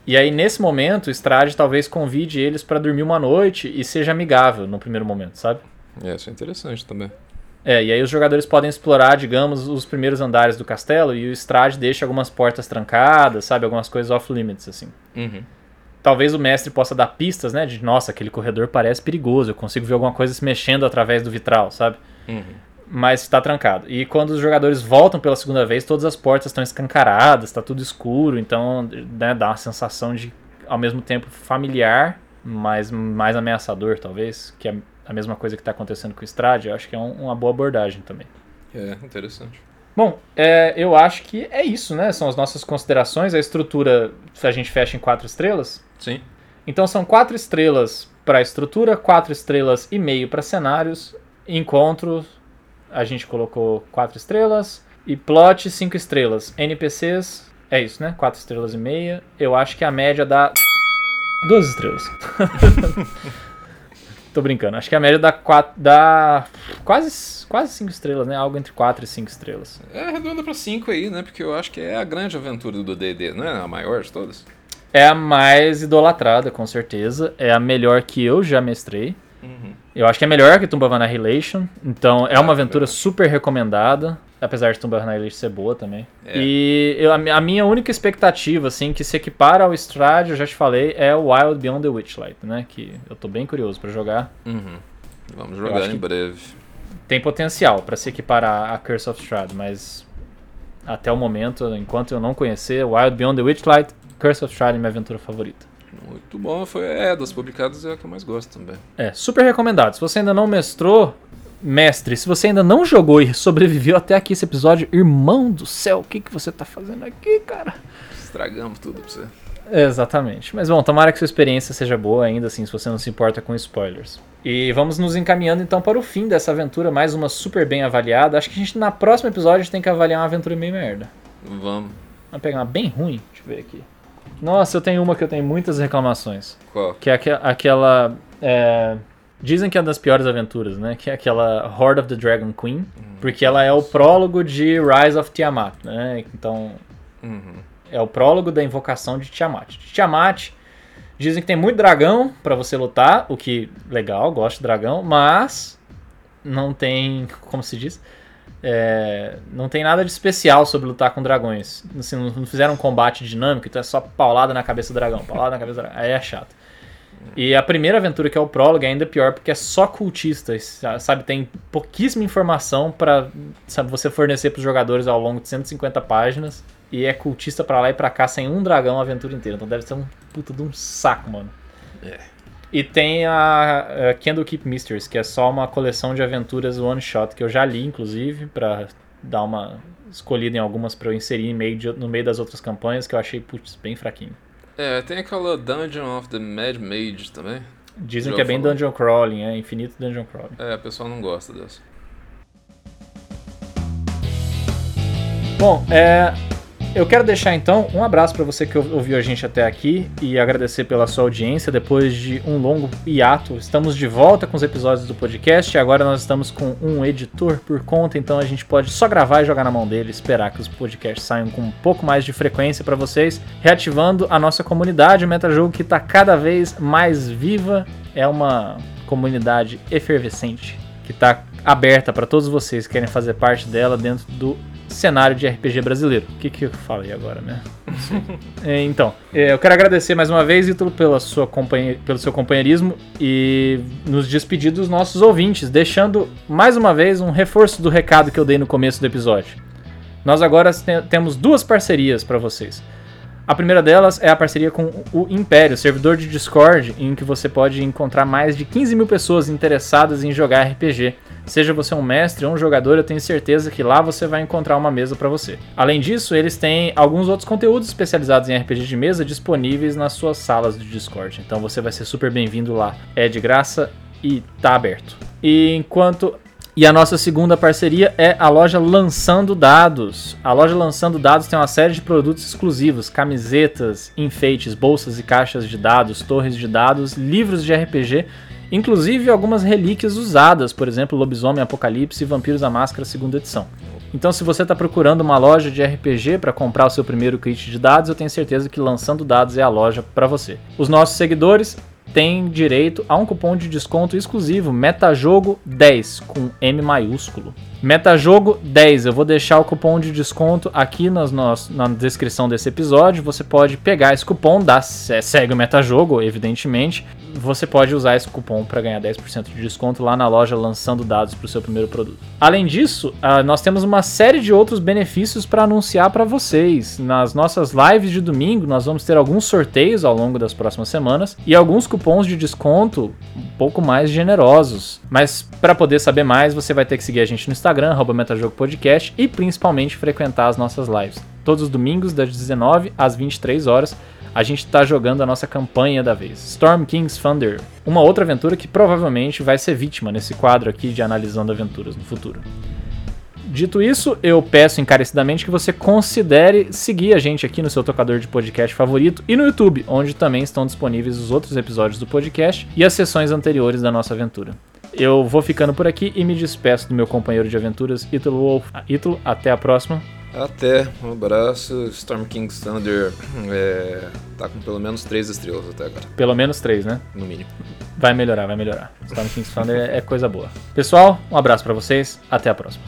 E aí, nesse momento, o Strade talvez convide eles pra dormir uma noite e seja amigável no primeiro momento, sabe? É, isso é interessante também. É, e aí os jogadores podem explorar, digamos, os primeiros andares do castelo e o Strade deixa algumas portas trancadas, sabe? Algumas coisas off-limits, assim. Uhum. Talvez o mestre possa dar pistas, né? De, nossa, aquele corredor parece perigoso, eu consigo ver alguma coisa se mexendo através do vitral, sabe? Uhum. mas está trancado. E quando os jogadores voltam pela segunda vez, todas as portas estão escancaradas, está tudo escuro, então né, dá uma sensação de, ao mesmo tempo, familiar, mas mais ameaçador, talvez, que é a mesma coisa que está acontecendo com o Strade. Eu acho que é um- uma boa abordagem também. É, interessante. Bom, é, eu acho que é isso, né? São as nossas considerações. A estrutura a gente fecha em quatro estrelas. Sim. Então são quatro estrelas para estrutura, quatro estrelas e meio para cenários. Encontro, a gente colocou quatro estrelas. E plot, cinco estrelas. NPCs, é isso, né? Quatro estrelas e meia. Eu acho que a média dá duas estrelas. Tô brincando. Acho que a média dá, quatro, dá quase, quase cinco estrelas, né? Algo entre quatro e cinco estrelas. É redonda pra 5 aí, né? Porque eu acho que é a grande aventura do D&D, não é? A maior de todas. É a mais idolatrada, com certeza. É a melhor que eu já mestrei. Uhum. Eu acho que é melhor que Tomb of Annihilation. Então é uma Ah, aventura verdade. super recomendada. Apesar de Tomb Annihilation ser boa também. É. E eu- a, mi- a minha única expectativa, assim, que se equipara ao Strade, eu já te falei, é o Wild Beyond the Witchlight, né? Que eu tô bem curioso pra jogar. Uhum. Vamos jogar em breve. Tem potencial pra se equiparar a Curse of Strahd, mas até o momento, enquanto eu não conhecer, Wild Beyond the Witchlight, Curse of Strahd é minha aventura favorita. Muito bom. Foi, é, das publicadas é a que eu mais gosto também. É, super recomendado. Se você ainda não mestrou, mestre, se você ainda não jogou e sobreviveu até aqui esse episódio, irmão do céu, o que, que você tá fazendo aqui, cara? Estragamos tudo pra você. Exatamente. Mas bom, tomara que sua experiência seja boa ainda assim, se você não se importa com spoilers. E vamos nos encaminhando então para o fim dessa aventura, mais uma super bem avaliada. Acho que a gente, na próximo episódio, a gente tem que avaliar uma aventura meio merda. Vamos. Vamos pegar uma bem ruim? Deixa eu ver aqui. Nossa, eu tenho uma que eu tenho muitas reclamações. Qual? Que é aque- aquela. é, dizem que é uma das piores aventuras, né? Que é aquela Horde of the Dragon Queen. Porque ela é o prólogo de Rise of Tiamat, né? Então, Uhum. é o prólogo da invocação de Tiamat. De Tiamat, dizem que tem muito dragão pra você lutar, o que legal, gosto de dragão, mas não tem, como se diz, É, não tem nada de especial sobre lutar com dragões. Assim, não não fizeram um combate dinâmico, então é só paulada na cabeça do dragão, paulada na cabeça do dragão. Aí é chato. E a primeira aventura, que é o prólogo, é ainda pior, porque é só cultistas, sabe? Tem pouquíssima informação pra sabe, você fornecer pros jogadores ao longo de 150 páginas. E é cultista pra lá e pra cá sem um dragão a aventura inteira. Então deve ser um puta de um saco, mano. É. E tem a, a Candlekeep Mysteries, que é só uma coleção de aventuras one shot que eu já li, inclusive, pra dar uma escolhida em algumas pra eu inserir meio de- no meio das outras campanhas, que eu achei, putz, bem fraquinho. É, tem aquela Dungeon of the Mad Mage também. Dizem que é bem falou. dungeon crawling, é infinito dungeon crawling. É, a pessoa não gosta dessa. Bom, é, eu quero deixar então um abraço para você que ouviu a gente até aqui e agradecer pela sua audiência depois de um longo hiato. Estamos de volta com os episódios do podcast e agora nós estamos com um editor por conta, então a gente pode só gravar e jogar na mão dele, esperar que os podcasts saiam com um pouco mais de frequência para vocês, reativando a nossa comunidade, o Metajogo que está cada vez mais viva, é uma comunidade efervescente que está aberta para todos vocês que querem fazer parte dela dentro do cenário de RPG brasileiro. O que, que eu falei agora, né? É, então, é, eu quero agradecer mais uma vez, Ítalo, pela sua companhia, pelo seu companheirismo e nos despedir dos nossos ouvintes, deixando mais uma vez um reforço do recado que eu dei no começo do episódio. Nós agora te- temos duas parcerias para vocês. A primeira delas é a parceria com o Império, servidor de Discord, em que você pode encontrar mais de 15 mil pessoas interessadas em jogar RPG. Seja você um mestre ou um jogador, eu tenho certeza que lá você vai encontrar uma mesa para você. Além disso, eles têm alguns outros conteúdos especializados em RPG de mesa disponíveis nas suas salas do Discord. Então você vai ser super bem-vindo lá. É de graça e tá aberto. E enquanto e a nossa segunda parceria é a loja Lançando Dados. A loja Lançando Dados tem uma série de produtos exclusivos: camisetas, enfeites, bolsas e caixas de dados, torres de dados, livros de RPG, inclusive algumas relíquias usadas, por exemplo, Lobisomem Apocalipse e Vampiros da Máscara segunda edição. Então, se você está procurando uma loja de RPG para comprar o seu primeiro kit de dados, eu tenho certeza que Lançando Dados é a loja para você. Os nossos seguidores tem direito a um cupom de desconto exclusivo Metajogo 10 com M maiúsculo. Metajogo 10, eu vou deixar o cupom de desconto aqui nas, nas, na descrição desse episódio. Você pode pegar esse cupom, dá, segue o Metajogo, evidentemente. Você pode usar esse cupom para ganhar 10% de desconto lá na loja lançando dados para o seu primeiro produto. Além disso, uh, nós temos uma série de outros benefícios para anunciar para vocês. Nas nossas lives de domingo, nós vamos ter alguns sorteios ao longo das próximas semanas e alguns cupons de desconto um pouco mais generosos. Mas para poder saber mais, você vai ter que seguir a gente no Instagram Instagram, MetajogoPodcast, e principalmente frequentar as nossas lives. Todos os domingos, das 19 às 23 horas, a gente está jogando a nossa campanha da vez, Storm King's Thunder, uma outra aventura que provavelmente vai ser vítima nesse quadro aqui de analisando aventuras no futuro. Dito isso, eu peço encarecidamente que você considere seguir a gente aqui no seu tocador de podcast favorito e no YouTube, onde também estão disponíveis os outros episódios do podcast e as sessões anteriores da nossa aventura. Eu vou ficando por aqui e me despeço do meu companheiro de aventuras, Ítalo Wolf. Ítalo, até a próxima. Até, um abraço. Storm King Thunder é, tá com pelo menos três estrelas até agora. Pelo menos três, né? No mínimo. Vai melhorar, vai melhorar. Storm King Thunder é coisa boa. Pessoal, um abraço para vocês, até a próxima.